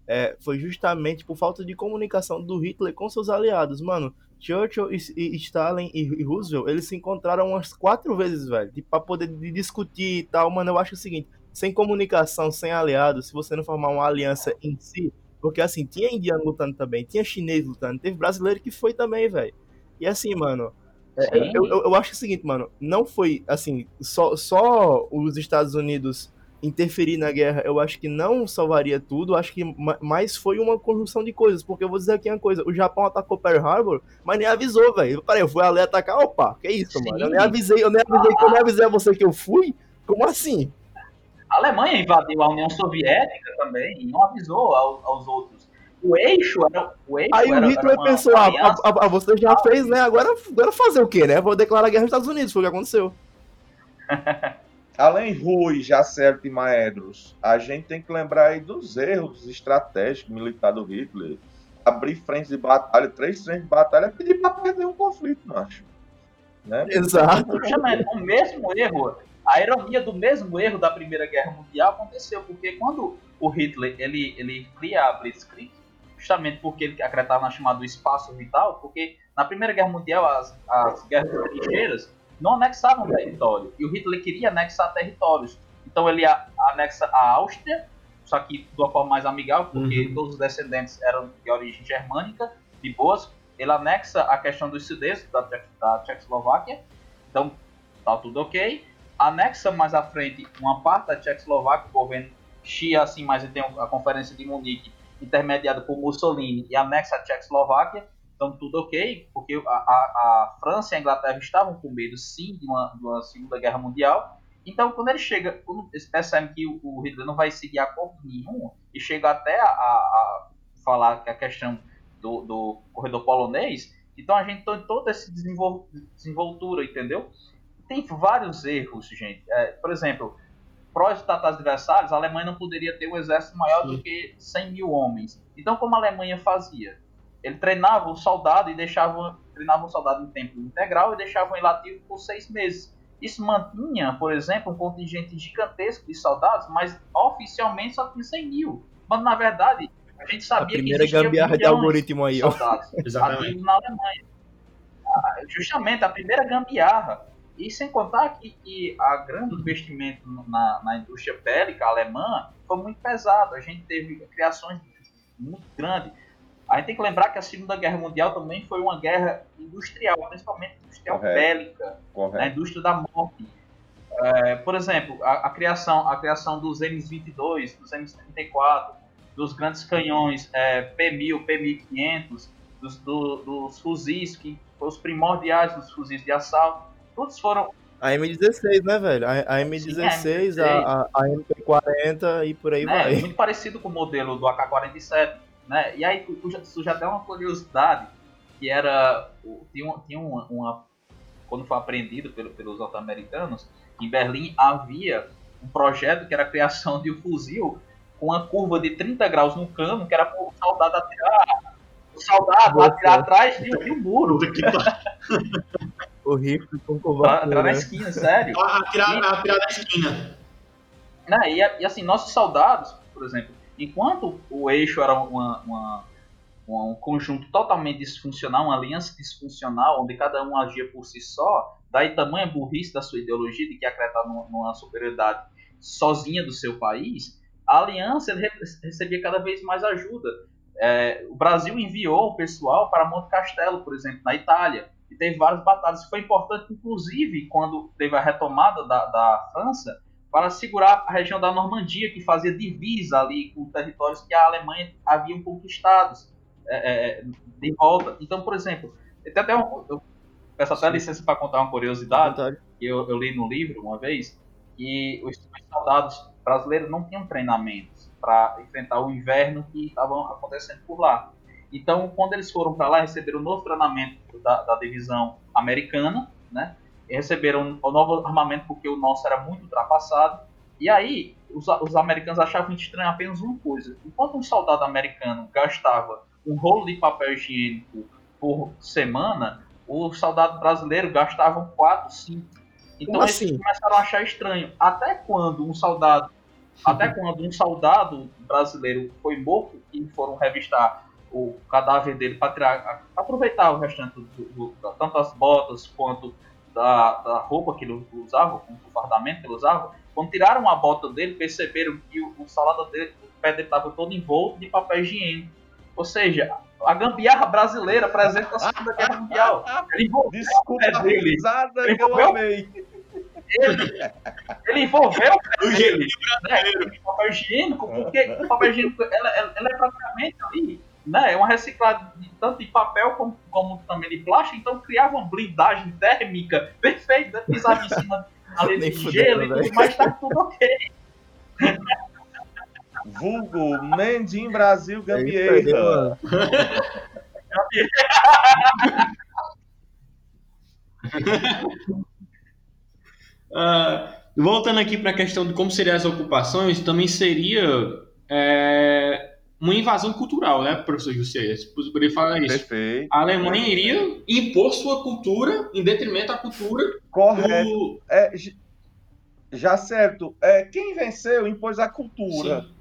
Speaker 1: é, foi justamente por falta de comunicação do Hitler com seus aliados. Mano, Churchill e, e Stalin e, e, Roosevelt, eles se encontraram umas quatro vezes, velho, para poder discutir e tal. Mano, eu acho o seguinte, sem comunicação, sem aliados, se você não formar uma aliança em si, porque assim, tinha indiano lutando também, tinha chinês lutando, teve brasileiro que foi também, velho. E assim, mano, é, eu, eu, eu, acho o seguinte, mano, não foi assim, só, só os Estados Unidos interferir na guerra, eu acho que não salvaria tudo, acho que mais foi uma conjunção de coisas, porque eu vou dizer aqui uma coisa, o Japão atacou Pearl Harbor, mas nem avisou, velho. Peraí, eu fui ali atacar, opa, que isso, Sim. mano? Eu nem avisei, eu nem avisei, ah. eu nem avisei a você que eu fui? Como assim?
Speaker 4: A Alemanha invadiu a União Soviética também e não avisou aos, aos outros. O eixo era. O eixo
Speaker 1: Aí era, o Hitler uma, pensou: ah, a, a, você já fez, né? Agora, agora fazer o quê, né? Vou declarar guerra nos Estados Unidos, foi o que aconteceu.
Speaker 5: Além Rui, Jacert e Maedros, a gente tem que lembrar aí dos erros estratégicos militares do Hitler. Abrir frentes de batalha, três frentes de batalha, é pedir para perder um conflito, macho. Né?
Speaker 1: Exato.
Speaker 4: O mesmo erro, a ironia do mesmo erro da Primeira Guerra Mundial aconteceu, porque quando o Hitler ele, ele cria a Blitzkrieg, justamente porque ele acreditava na chamada espaço vital, porque na Primeira Guerra Mundial as, as guerras de trincheiras não anexavam território. E o Hitler queria anexar territórios. Então ele anexa a Áustria, só que de uma forma mais amigável, porque uhum. todos os descendentes eram de origem germânica, de boas. Ele anexa a questão dos sudetos da, da Tchecoslováquia. Então, tá tudo ok. Anexa mais à frente uma parte da Tchecoslováquia, o governo Xia, assim, mas ele tem a Conferência de Munique, intermediada por Mussolini, e anexa a Tchecoslováquia. Então tudo ok, porque a, a, a, França e a Inglaterra estavam com medo sim de uma, de uma Segunda Guerra Mundial. Então quando ele chega, quando eles percebem que o, o Hitler não vai seguir acordo nenhum e chega até a, a falar que a questão do, do, corredor polonês, então a gente tem toda essa desenvol, desenvoltura, entendeu? Tem vários erros, gente. É, por exemplo, prós e adversários, a Alemanha não poderia ter um exército maior Sim. do que 100 mil homens. Então, como a Alemanha fazia? Ele treinava o soldado e deixava treinava o soldado em tempo integral e deixava ele ativo por seis meses. Isso mantinha, por exemplo, um contingente gigantesco de soldados, mas oficialmente só tinha 100 mil. Mas na verdade, a gente sabia
Speaker 1: a primeira
Speaker 4: que
Speaker 1: gambiarra de algoritmo aí,
Speaker 4: soldados Exatamente. na Alemanha. Ah, justamente a primeira gambiarra. E sem contar que, que a grande investimento na, na indústria bélica alemã foi muito pesado. A gente teve criações muito grandes. A gente tem que lembrar que a Segunda Guerra Mundial também foi uma guerra industrial, principalmente industrial Correto. bélica, Correto. na indústria da morte. É, por exemplo, a, a, criação, a criação dos M22, dos M34, dos grandes canhões é, P1000, P1500, dos, do, dos fuzis, que foram os primordiais dos fuzis de assalto, todos foram
Speaker 1: a M16, né, velho? A, a M16, Sim, a, a, a, MP40 e por aí é, vai.
Speaker 4: Muito parecido com o modelo do AK-47. Né? E aí tu, tu já tem uma curiosidade que era. Tinha, uma, tinha uma, uma Quando foi apreendido pelo, pelos norte-americanos, em Berlim havia um projeto que era a criação de um fuzil com uma curva de 30 graus no cano, que era para o soldado atirar. O soldado atirar atrás de, de um muro.
Speaker 1: o rifle com curvatura.
Speaker 4: Atirar na esquina, sério.
Speaker 3: Atirar, atirar na esquina.
Speaker 4: Né? E, e assim, nossos soldados, por exemplo, Enquanto o eixo era uma, uma, um conjunto totalmente disfuncional, uma aliança disfuncional, onde cada um agia por si só, daí tamanha burrice da sua ideologia de que acredita numa superioridade sozinha do seu país, a aliança recebia cada vez mais ajuda. É, o Brasil enviou o pessoal para Monte Castelo, por exemplo, na Itália, e teve várias batalhas. Foi importante, inclusive, quando teve a retomada da, da França, para segurar a região da Normandia, que fazia divisa ali com territórios que a Alemanha havia conquistado é, é, de volta. Então, por exemplo, tem até um, eu peço até licença para contar uma curiosidade que eu, eu, li no livro uma vez, que os, os soldados brasileiros não tinham treinamentos para enfrentar o inverno que estava acontecendo por lá. Então, quando eles foram para lá, receberam um novo treinamento da, da divisão americana, né? Receberam o novo armamento porque o nosso era muito ultrapassado. E aí, os, os americanos achavam estranho apenas uma coisa: enquanto um soldado americano gastava um rolo de papel higiênico por semana, o soldado brasileiro gastava 4, 5. Então
Speaker 1: Como
Speaker 4: eles
Speaker 1: assim?
Speaker 4: começaram a achar estranho. Até quando um soldado, até quando um soldado brasileiro foi morto e foram revistar o cadáver dele para aproveitar o restante do, do, do- tanto as botas quanto da, da roupa que ele usava, com o fardamento que ele usava, quando tiraram a bota dele, perceberam que o, o salada dele, o pé dele estava todo envolto de papel higiênico. Ou seja, a gambiarra brasileira presente na Segunda Guerra Mundial. Ele envolveu,
Speaker 5: Desculpa
Speaker 4: É
Speaker 5: a
Speaker 4: dele.
Speaker 5: risada
Speaker 4: Ele
Speaker 5: que eu
Speaker 4: envolveu?
Speaker 5: amei.
Speaker 4: ele, ele envolveu o dele né, com papel higiênico, porque o papel higiênico ela, ela- é praticamente ali, né, é uma reciclagem de, tanto de papel como, como também de plástico, então criava uma blindagem térmica perfeita, né, pisava em cima ali de gelo e
Speaker 1: velho.
Speaker 4: tudo mais, tá tudo ok.
Speaker 5: Vulgo Mendim Brasil
Speaker 1: É aí,
Speaker 5: Gambieira.
Speaker 1: mano.
Speaker 3: Ah, voltando aqui para a questão de como seriam as ocupações, também seria é, uma invasão cultural, né, professor José? Você poderia falar isso.
Speaker 5: Perfeito.
Speaker 3: A Alemanha iria impor sua cultura em detrimento da cultura
Speaker 5: Correto.
Speaker 3: do.
Speaker 5: É, já certo. É, quem venceu impôs a cultura.
Speaker 3: Sim.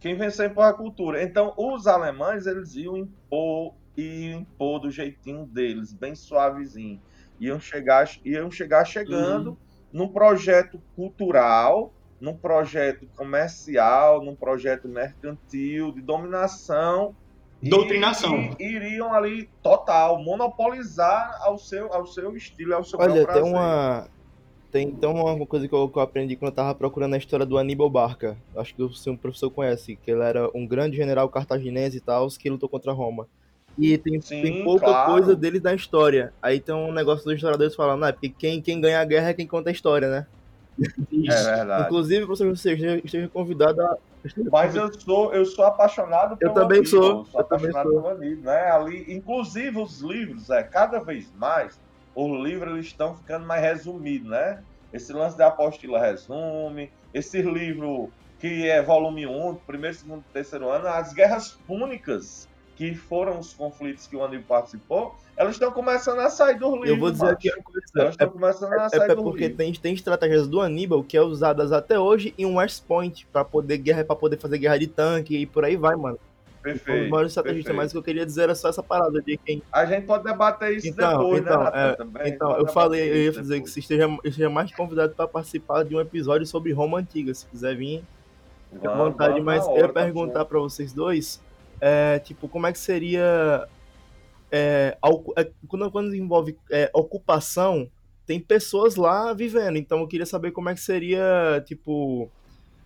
Speaker 5: Quem venceu impôs a cultura. Então, os alemães, eles iam impor e impor do jeitinho deles, bem suavezinho. Iam chegar, iam chegar chegando
Speaker 3: Uhum.
Speaker 5: num projeto cultural, num projeto comercial, num projeto mercantil, de dominação. e-
Speaker 3: Doutrinação.
Speaker 5: E, iriam ali, total, monopolizar ao seu, ao seu estilo, ao seu
Speaker 1: Olha, tem
Speaker 5: prazer.
Speaker 1: uma. Tem então uma coisa que eu, que eu aprendi quando eu tava procurando a história do Aníbal Barca. Acho que o seu professor conhece, que ele era um grande general cartaginense e tal, que lutou contra Roma. E tem,
Speaker 5: Sim,
Speaker 1: tem pouca
Speaker 5: claro.
Speaker 1: coisa deles na história. Aí tem um negócio dos historiadores falando, é porque quem, quem ganha a guerra é quem conta a história, né?
Speaker 5: É verdade.
Speaker 1: Inclusive, você esteja, esteja convidado a.
Speaker 5: Mas eu sou, eu sou apaixonado pelo
Speaker 1: também
Speaker 5: livro,
Speaker 1: sou,
Speaker 5: sou
Speaker 1: eu também
Speaker 5: apaixonado
Speaker 1: sou.
Speaker 5: pelo livro, né? Ali, inclusive os livros, é, cada vez mais, os livros eles estão ficando mais resumidos, né? Esse lance da apostila resume, esse livro que é volume 1, primeiro, segundo, terceiro ano, as guerras púnicas, que foram os conflitos que o Aníbal participou, elas estão começando a sair dos livros.
Speaker 1: Eu vou dizer aqui uma coisa.
Speaker 5: Elas
Speaker 1: É
Speaker 5: estão começando a
Speaker 1: É,
Speaker 5: sair
Speaker 1: é
Speaker 5: dos
Speaker 1: porque
Speaker 5: livros.
Speaker 1: tem, tem estratégias do Aníbal que é usadas até hoje em West Point para poder guerra para poder fazer guerra de tanque e por aí vai, mano.
Speaker 5: Perfeito.
Speaker 1: estrategistas,
Speaker 5: perfeito.
Speaker 1: mas o que eu queria dizer era só essa parada de quem.
Speaker 5: A gente pode debater isso
Speaker 1: Então,
Speaker 5: depois,
Speaker 1: então,
Speaker 5: né, Natan,
Speaker 1: é,
Speaker 5: também.
Speaker 1: Então, eu falei, eu ia
Speaker 5: isso
Speaker 1: dizer que
Speaker 5: depois.
Speaker 1: você esteja, esteja mais convidado para participar de um episódio sobre Roma Antiga, se quiser vir, fica à vontade. Mas eu ia
Speaker 5: tá
Speaker 1: perguntar para vocês dois, é, tipo, como é que seria. é, é, quando, quando envolve é, ocupação, tem pessoas lá vivendo, então eu queria saber como é que seria, tipo.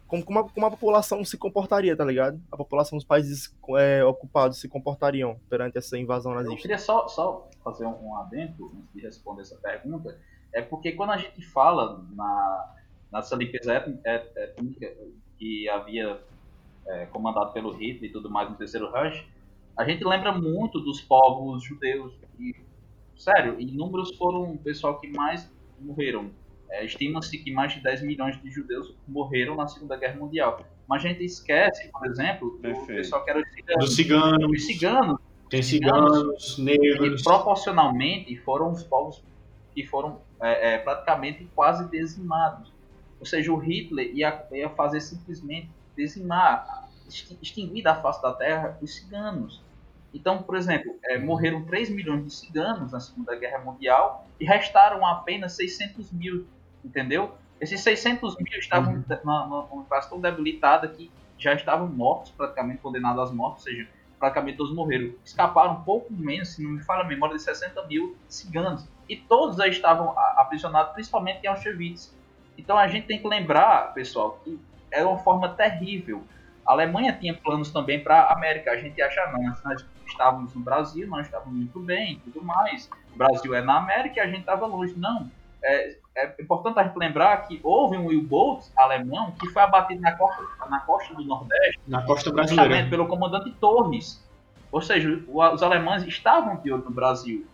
Speaker 1: Como, como, a, como a população se comportaria, tá ligado? A população dos países é, ocupados se comportariam perante essa invasão
Speaker 4: Eu
Speaker 1: nazista.
Speaker 4: queria só, só fazer um, um adendo antes de responder essa pergunta. É porque quando a gente fala na, nessa limpeza é- étnica que havia é, comandado pelo Hitler e tudo mais no Terceiro Reich, a gente lembra muito dos povos judeus. E, sério, em números foram o pessoal que mais morreram. É, Estima-se que mais de 10 milhões de judeus morreram na Segunda Guerra Mundial. Mas a gente esquece, por exemplo, do
Speaker 5: Perfeito.
Speaker 4: pessoal que era os ciganos.
Speaker 3: Dos ciganos,
Speaker 4: Os ciganos
Speaker 3: tem ciganos,
Speaker 4: e
Speaker 3: negros.
Speaker 4: proporcionalmente foram os povos que foram é, é, praticamente quase dizimados. Ou seja, o Hitler ia, ia fazer simplesmente dizimar, extin- extinguir da face da terra os ciganos. Então, por exemplo, é, morreram 3 milhões de ciganos na Segunda Guerra Mundial e restaram apenas 600 mil, entendeu? Esses 600 mil estavam na, numa classe tão debilitada que já estavam mortos, praticamente condenados às mortes, ou seja, praticamente todos morreram. Escaparam um pouco menos, se não me falha a memória, de 60 mil ciganos. E todos aí estavam aprisionados, principalmente em Auschwitz. Então a gente tem que lembrar, pessoal, que era uma forma terrível. A Alemanha tinha planos também para a América. A gente acha, não, nós estávamos no Brasil, nós estávamos muito bem e tudo mais. O Brasil é na América e a gente estava longe. Não. É, é importante a gente lembrar que houve um U-Boat alemão que foi abatido na costa, na costa do Nordeste
Speaker 3: Na costa brasileira.
Speaker 4: pelo comandante Torres. Ou seja, os alemães estavam de olho no Brasil.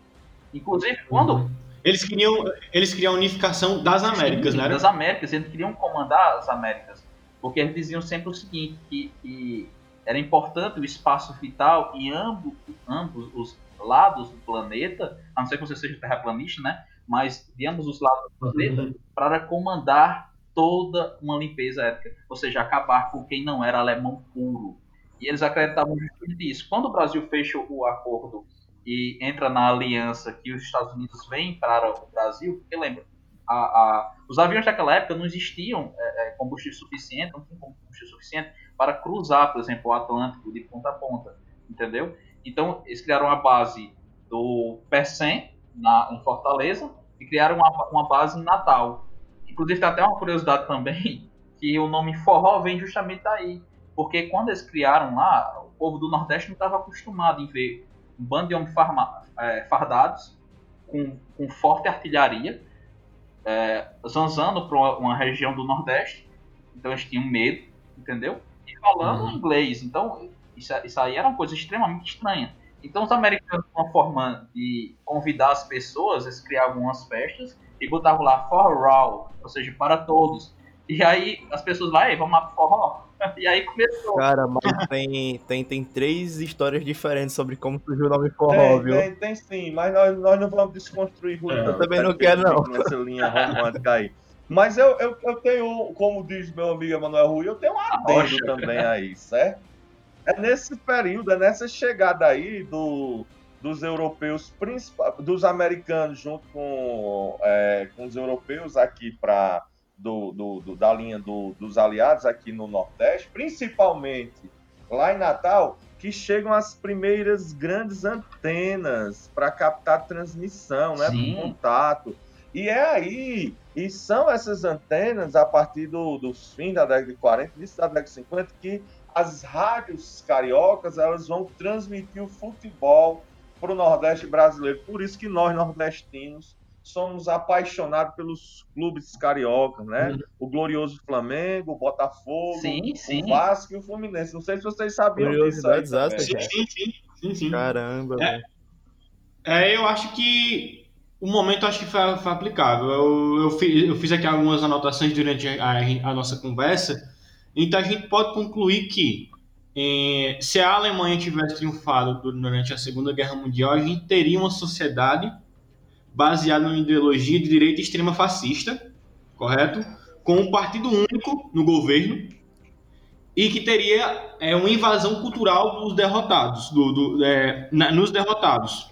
Speaker 4: Inclusive, quando
Speaker 3: Eles queriam, eles queriam a unificação das Américas,
Speaker 4: Sim,
Speaker 3: né?
Speaker 4: Das Américas, eles queriam comandar as Américas. Porque eles diziam sempre o seguinte, que, que era importante o espaço vital em ambos, ambos os lados do planeta, a não ser que você seja terraplanista, né? Mas de ambos os lados do planeta, para comandar toda uma limpeza étnica, ou seja, acabar com quem não era alemão puro. E eles acreditavam justamente nisso. Quando o Brasil fecha o acordo e entra na aliança que os Estados Unidos vêm para o Brasil, porque lembra, a, a, os aviões daquela época não existiam é, é, combustível suficiente, não combustível suficiente para cruzar, por exemplo, o Atlântico de ponta a ponta, entendeu? Então, eles criaram a base do PECEM, na, em Fortaleza, e criaram uma, uma base em Natal. Inclusive, tem até uma curiosidade também, que o nome forró vem justamente daí. Porque quando eles criaram lá, o povo do Nordeste não estava acostumado em ver um bando de homens farma, é, fardados, com, com forte artilharia, é, zanzando para uma, região do Nordeste. Então eles tinham medo, entendeu? E falando
Speaker 3: Uhum.
Speaker 4: inglês. Então isso, isso aí era uma coisa extremamente estranha. Então os americanos, uma forma de convidar as pessoas, eles criavam umas festas e botavam lá for all, ou seja, para todos. E aí as pessoas lá, "Ei, vamos lá pro forró. E aí começou.
Speaker 1: Cara, mas tem, tem, tem três histórias diferentes sobre como surgiu o nome forró,
Speaker 5: Tem,
Speaker 1: viu?
Speaker 5: tem, tem sim, mas nós, nós não vamos desconstruir Rui,
Speaker 3: É,
Speaker 5: não.
Speaker 1: eu também não
Speaker 5: Tá
Speaker 1: quero, não.
Speaker 5: Nessa linha romântica aí. Mas eu, eu, eu tenho, como diz meu amigo Emanuel Rui, eu tenho um adendo também aí, certo? É nesse período, é nessa chegada aí do, dos europeus, principal, dos americanos junto com, é, com os europeus aqui para do, do, do- da linha do- dos aliados aqui no Nordeste, principalmente lá em Natal, que chegam as primeiras grandes antenas para captar transmissão, né, contato. E é aí, e são essas antenas a partir do, dos fins da década de 40, início da década de 50, que as rádios cariocas elas vão transmitir o futebol para o Nordeste brasileiro. Por isso que nós nordestinos somos apaixonados pelos clubes cariocas, né? O glorioso Flamengo, o Botafogo,
Speaker 4: Sim, sim.
Speaker 5: o Vasco e o Fluminense. Não sei se vocês sabiam disso aí
Speaker 1: aspas.
Speaker 3: Sim, sim, sim. sim.
Speaker 1: Caramba,
Speaker 3: É.
Speaker 1: velho.
Speaker 3: É, eu acho que o momento acho que foi, foi aplicável. Eu, eu, fiz, eu fiz aqui algumas anotações durante a, a nossa conversa. Então a gente pode concluir que eh, se a Alemanha tivesse triunfado durante a Segunda Guerra Mundial, a gente teria uma sociedade baseada numa ideologia de direita extrema fascista, correto? Com um partido único no governo e que teria é, uma invasão cultural dos derrotados, do, do- é, na- nos derrotados.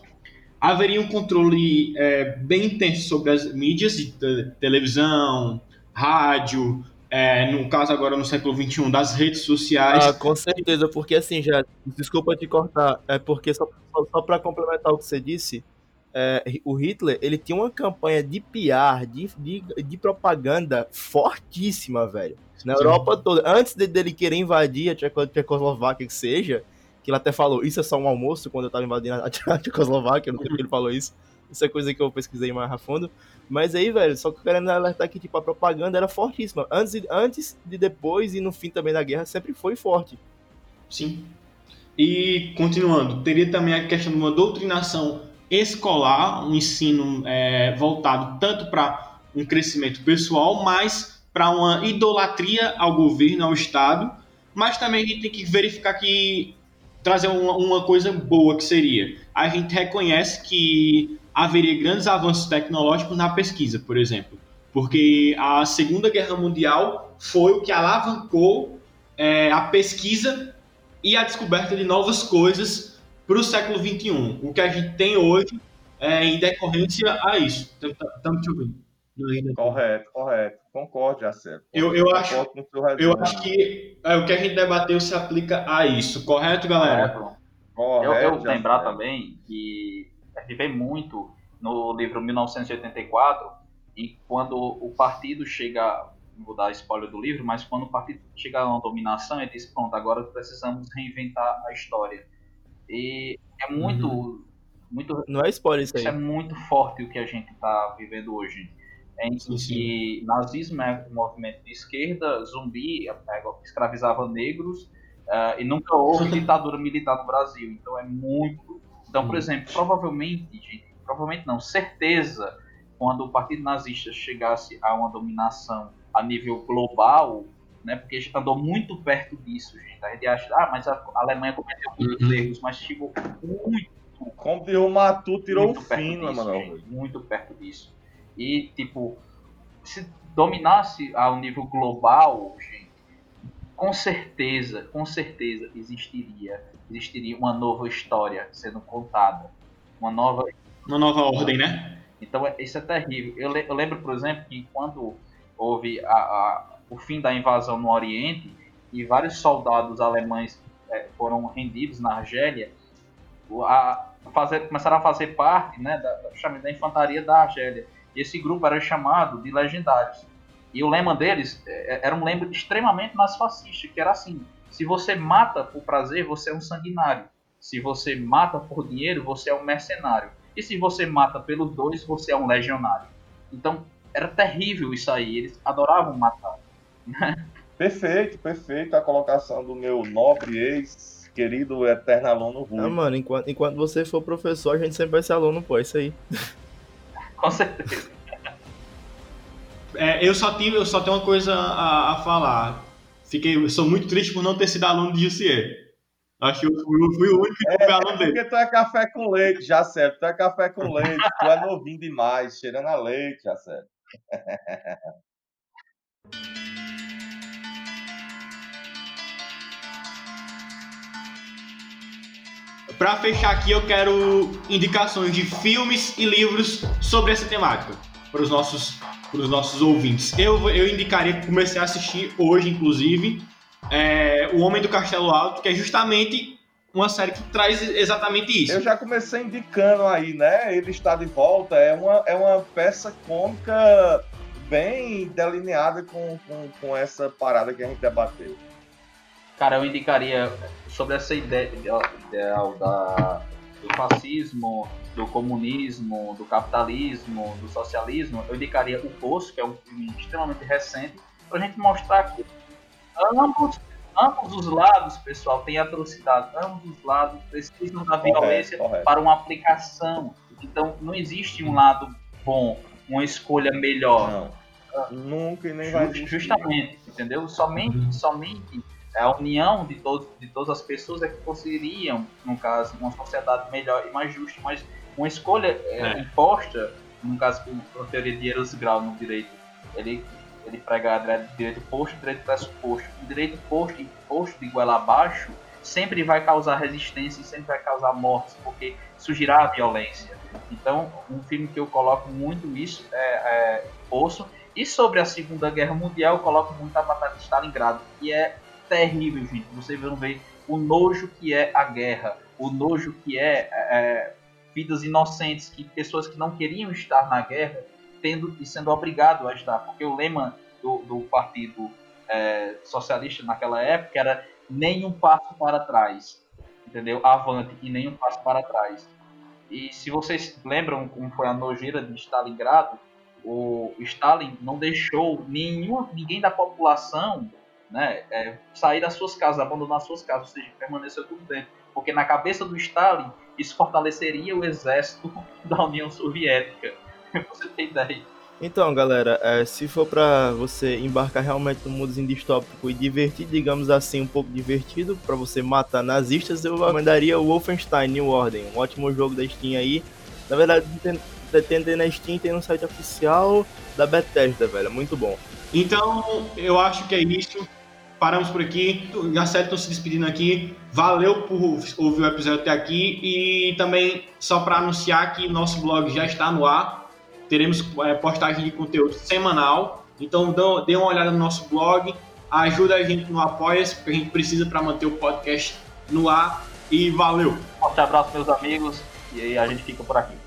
Speaker 3: Haveria um controle é, bem intenso sobre as mídias de te- televisão, rádio, é, no caso agora no século XXI, das redes sociais.
Speaker 1: Ah, com certeza, porque assim, já, desculpa te cortar, é porque só, só para complementar o que você disse, é, o Hitler, ele tinha uma campanha de PR, de, de, de propaganda fortíssima, velho. Na
Speaker 3: Sim.
Speaker 1: Europa toda. Antes de- dele querer invadir a Tcheco- Tchecoslováquia, que seja, que ele até falou, isso é só um almoço, quando eu tava invadindo a a Tchecoslováquia, não sei porque ele falou isso. Isso é coisa que eu pesquisei mais a fundo. Mas aí, velho, só que eu querendo alertar que, tipo, a propaganda era fortíssima. Antes, antes de depois e no fim também da guerra, sempre foi forte.
Speaker 3: Sim. E continuando, teria também a questão de uma doutrinação escolar, um ensino é, voltado tanto para um crescimento pessoal, mas para uma idolatria ao governo, ao Estado. Mas também a gente tem que verificar que trazer uma, uma coisa boa que seria. A gente reconhece que haveria grandes avanços tecnológicos na pesquisa, por exemplo. Porque a Segunda Guerra Mundial foi o que alavancou é, a pesquisa e a descoberta de novas coisas para o século XXI. O que a gente tem hoje é em decorrência a isso. Estamos te ouvindo.
Speaker 5: Correto, correto. Concordo, Jacé.
Speaker 3: Eu- eu acho- Eu acho que é, o que a gente debateu se aplica a isso, correto, galera?
Speaker 4: Correto.
Speaker 5: Correto,
Speaker 4: Eu,
Speaker 5: Jacé.
Speaker 4: lembrar também que a gente vê muito no livro 1984, e quando o partido chega, vou dar spoiler do livro, mas quando o partido chega a uma dominação, ele diz, pronto, agora precisamos reinventar a história. E é muito, muito
Speaker 1: Não é spoiler isso aí.
Speaker 4: isso é muito forte o que a gente está vivendo hoje. Em
Speaker 3: Sim, sim.
Speaker 4: que nazismo é um movimento de esquerda, zumbi é, escravizava negros, ah, e nunca houve ditadura militar no Brasil. Então é muito. Então, por exemplo, provavelmente, gente, provavelmente não, certeza quando o Partido Nazista chegasse a uma dominação a nível global, né, porque andou muito perto disso, gente. A gente acha, ah, mas a Alemanha cometeu muitos
Speaker 3: Uhum.
Speaker 4: erros, mas chegou muito
Speaker 5: Como de Matu tirou
Speaker 4: muito
Speaker 5: o
Speaker 4: perto
Speaker 5: fim, né,
Speaker 4: disso,
Speaker 5: mano?
Speaker 4: gente, muito perto disso. E, tipo, se dominasse ao nível global, gente, com certeza, com certeza existiria, existiria uma nova história sendo contada. Uma nova
Speaker 3: Uma nova ordem, né?
Speaker 4: então é- isso é terrível. Eu, le- eu lembro, por exemplo, que quando houve a- a- o fim da invasão no Oriente e vários soldados alemães eh, foram rendidos na Argélia, a- fazer- começaram a fazer parte né, da, da, infantaria da Argélia. Esse grupo era chamado de Legendários. E o lema deles eh, era um lema extremamente nazifascista, que era assim: se você mata por prazer, você é um sanguinário. Se você mata por dinheiro, você é um mercenário. E se você mata pelos dois, você é um legionário. Então, era terrível isso aí. Eles adoravam matar.
Speaker 5: Perfeito, perfeito a colocação do meu nobre ex, querido eterno aluno
Speaker 1: Ah,
Speaker 5: Rui.
Speaker 1: mano, enquanto, enquanto você for professor, a gente sempre vai ser aluno, pô, é isso aí.
Speaker 4: Com certeza.
Speaker 3: É, eu só tive, eu só tenho uma coisa a, a falar. Fiquei, eu sou muito triste por não ter sido aluno de Jussier. Acho que eu fui, eu fui o único que foi aluno dele.
Speaker 5: Porque tu é café com leite, já certo. Tu é café com leite, tu é novinho demais, cheirando a leite, já certo.
Speaker 3: Pra fechar aqui, eu quero indicações de filmes e livros sobre essa temática para os nossos, para os nossos ouvintes. Eu, eu indicaria que comecei a assistir hoje, inclusive, é, O Homem do Castelo Alto, que é justamente uma série que traz exatamente isso.
Speaker 5: Eu já comecei indicando aí, né? Ele está de volta. É uma, é uma peça cômica bem delineada com, com, com essa parada que a gente debateu.
Speaker 4: Cara, eu indicaria sobre essa ideia ideal da, do fascismo, do comunismo, do capitalismo, do socialismo. Eu indicaria O Poço, que é um filme extremamente recente, pra gente mostrar que ambos, ambos os lados, pessoal, têm atrocidade. Ambos os lados precisam da violência
Speaker 5: correto.
Speaker 4: para uma aplicação. Então, não existe um lado bom, uma escolha melhor.
Speaker 5: Não. Nunca e nem vai existir.
Speaker 4: Justamente, entendeu? Somente, somente a união de, todos, de todas as pessoas é que conseguiriam, no caso, uma sociedade melhor e mais justa, mas uma escolha é,
Speaker 3: É.
Speaker 4: imposta, no caso, com a teoria de Eros Grau no direito, ele, ele prega dire- direito posto direito pressuposto. O direito posto e posto de goela abaixo sempre vai causar resistência e sempre vai causar mortes, porque surgirá a violência. Então, um filme que eu coloco muito isso é, é Poço, e sobre a Segunda Guerra Mundial, eu coloco muito a Batalha de Stalingrado, que é terrível, gente. Vocês vão ver o nojo que é a guerra, o nojo que é, é, vidas inocentes, que pessoas que não queriam estar na guerra, tendo e sendo obrigado a estar, porque o lema do, do partido é, socialista naquela época era nenhum passo para trás, entendeu? Avante e nenhum passo para trás. E se vocês lembram como foi a nojeira de Stalingrado, o Stalin não deixou nenhum, ninguém da população né, é, sair das suas casas, abandonar suas casas, ou seja, permaneceu tudo dentro. Porque na cabeça do Stalin, isso fortaleceria o exército da União Soviética. Você tem ideia.
Speaker 1: Então, galera, é, se for pra você embarcar realmente no mundo distópico e divertido, digamos assim, um pouco divertido, pra você matar nazistas, eu recomendaria o Wolfenstein New Order, um ótimo jogo da Steam aí. Na verdade, tem na Steam, tem no site oficial da Bethesda, velho, é muito bom.
Speaker 3: Então, eu acho que é isso. Paramos por aqui. Já certo, se despedindo aqui. Valeu por ouvir o episódio até aqui. E também, só para anunciar que nosso blog já está no ar. Teremos é, postagem de conteúdo semanal. Então, dê uma olhada no nosso blog. Ajuda a gente no Apoia-se, porque a gente precisa para manter o podcast no ar. E valeu!
Speaker 4: Forte abraço, meus amigos, e aí a gente fica por aqui.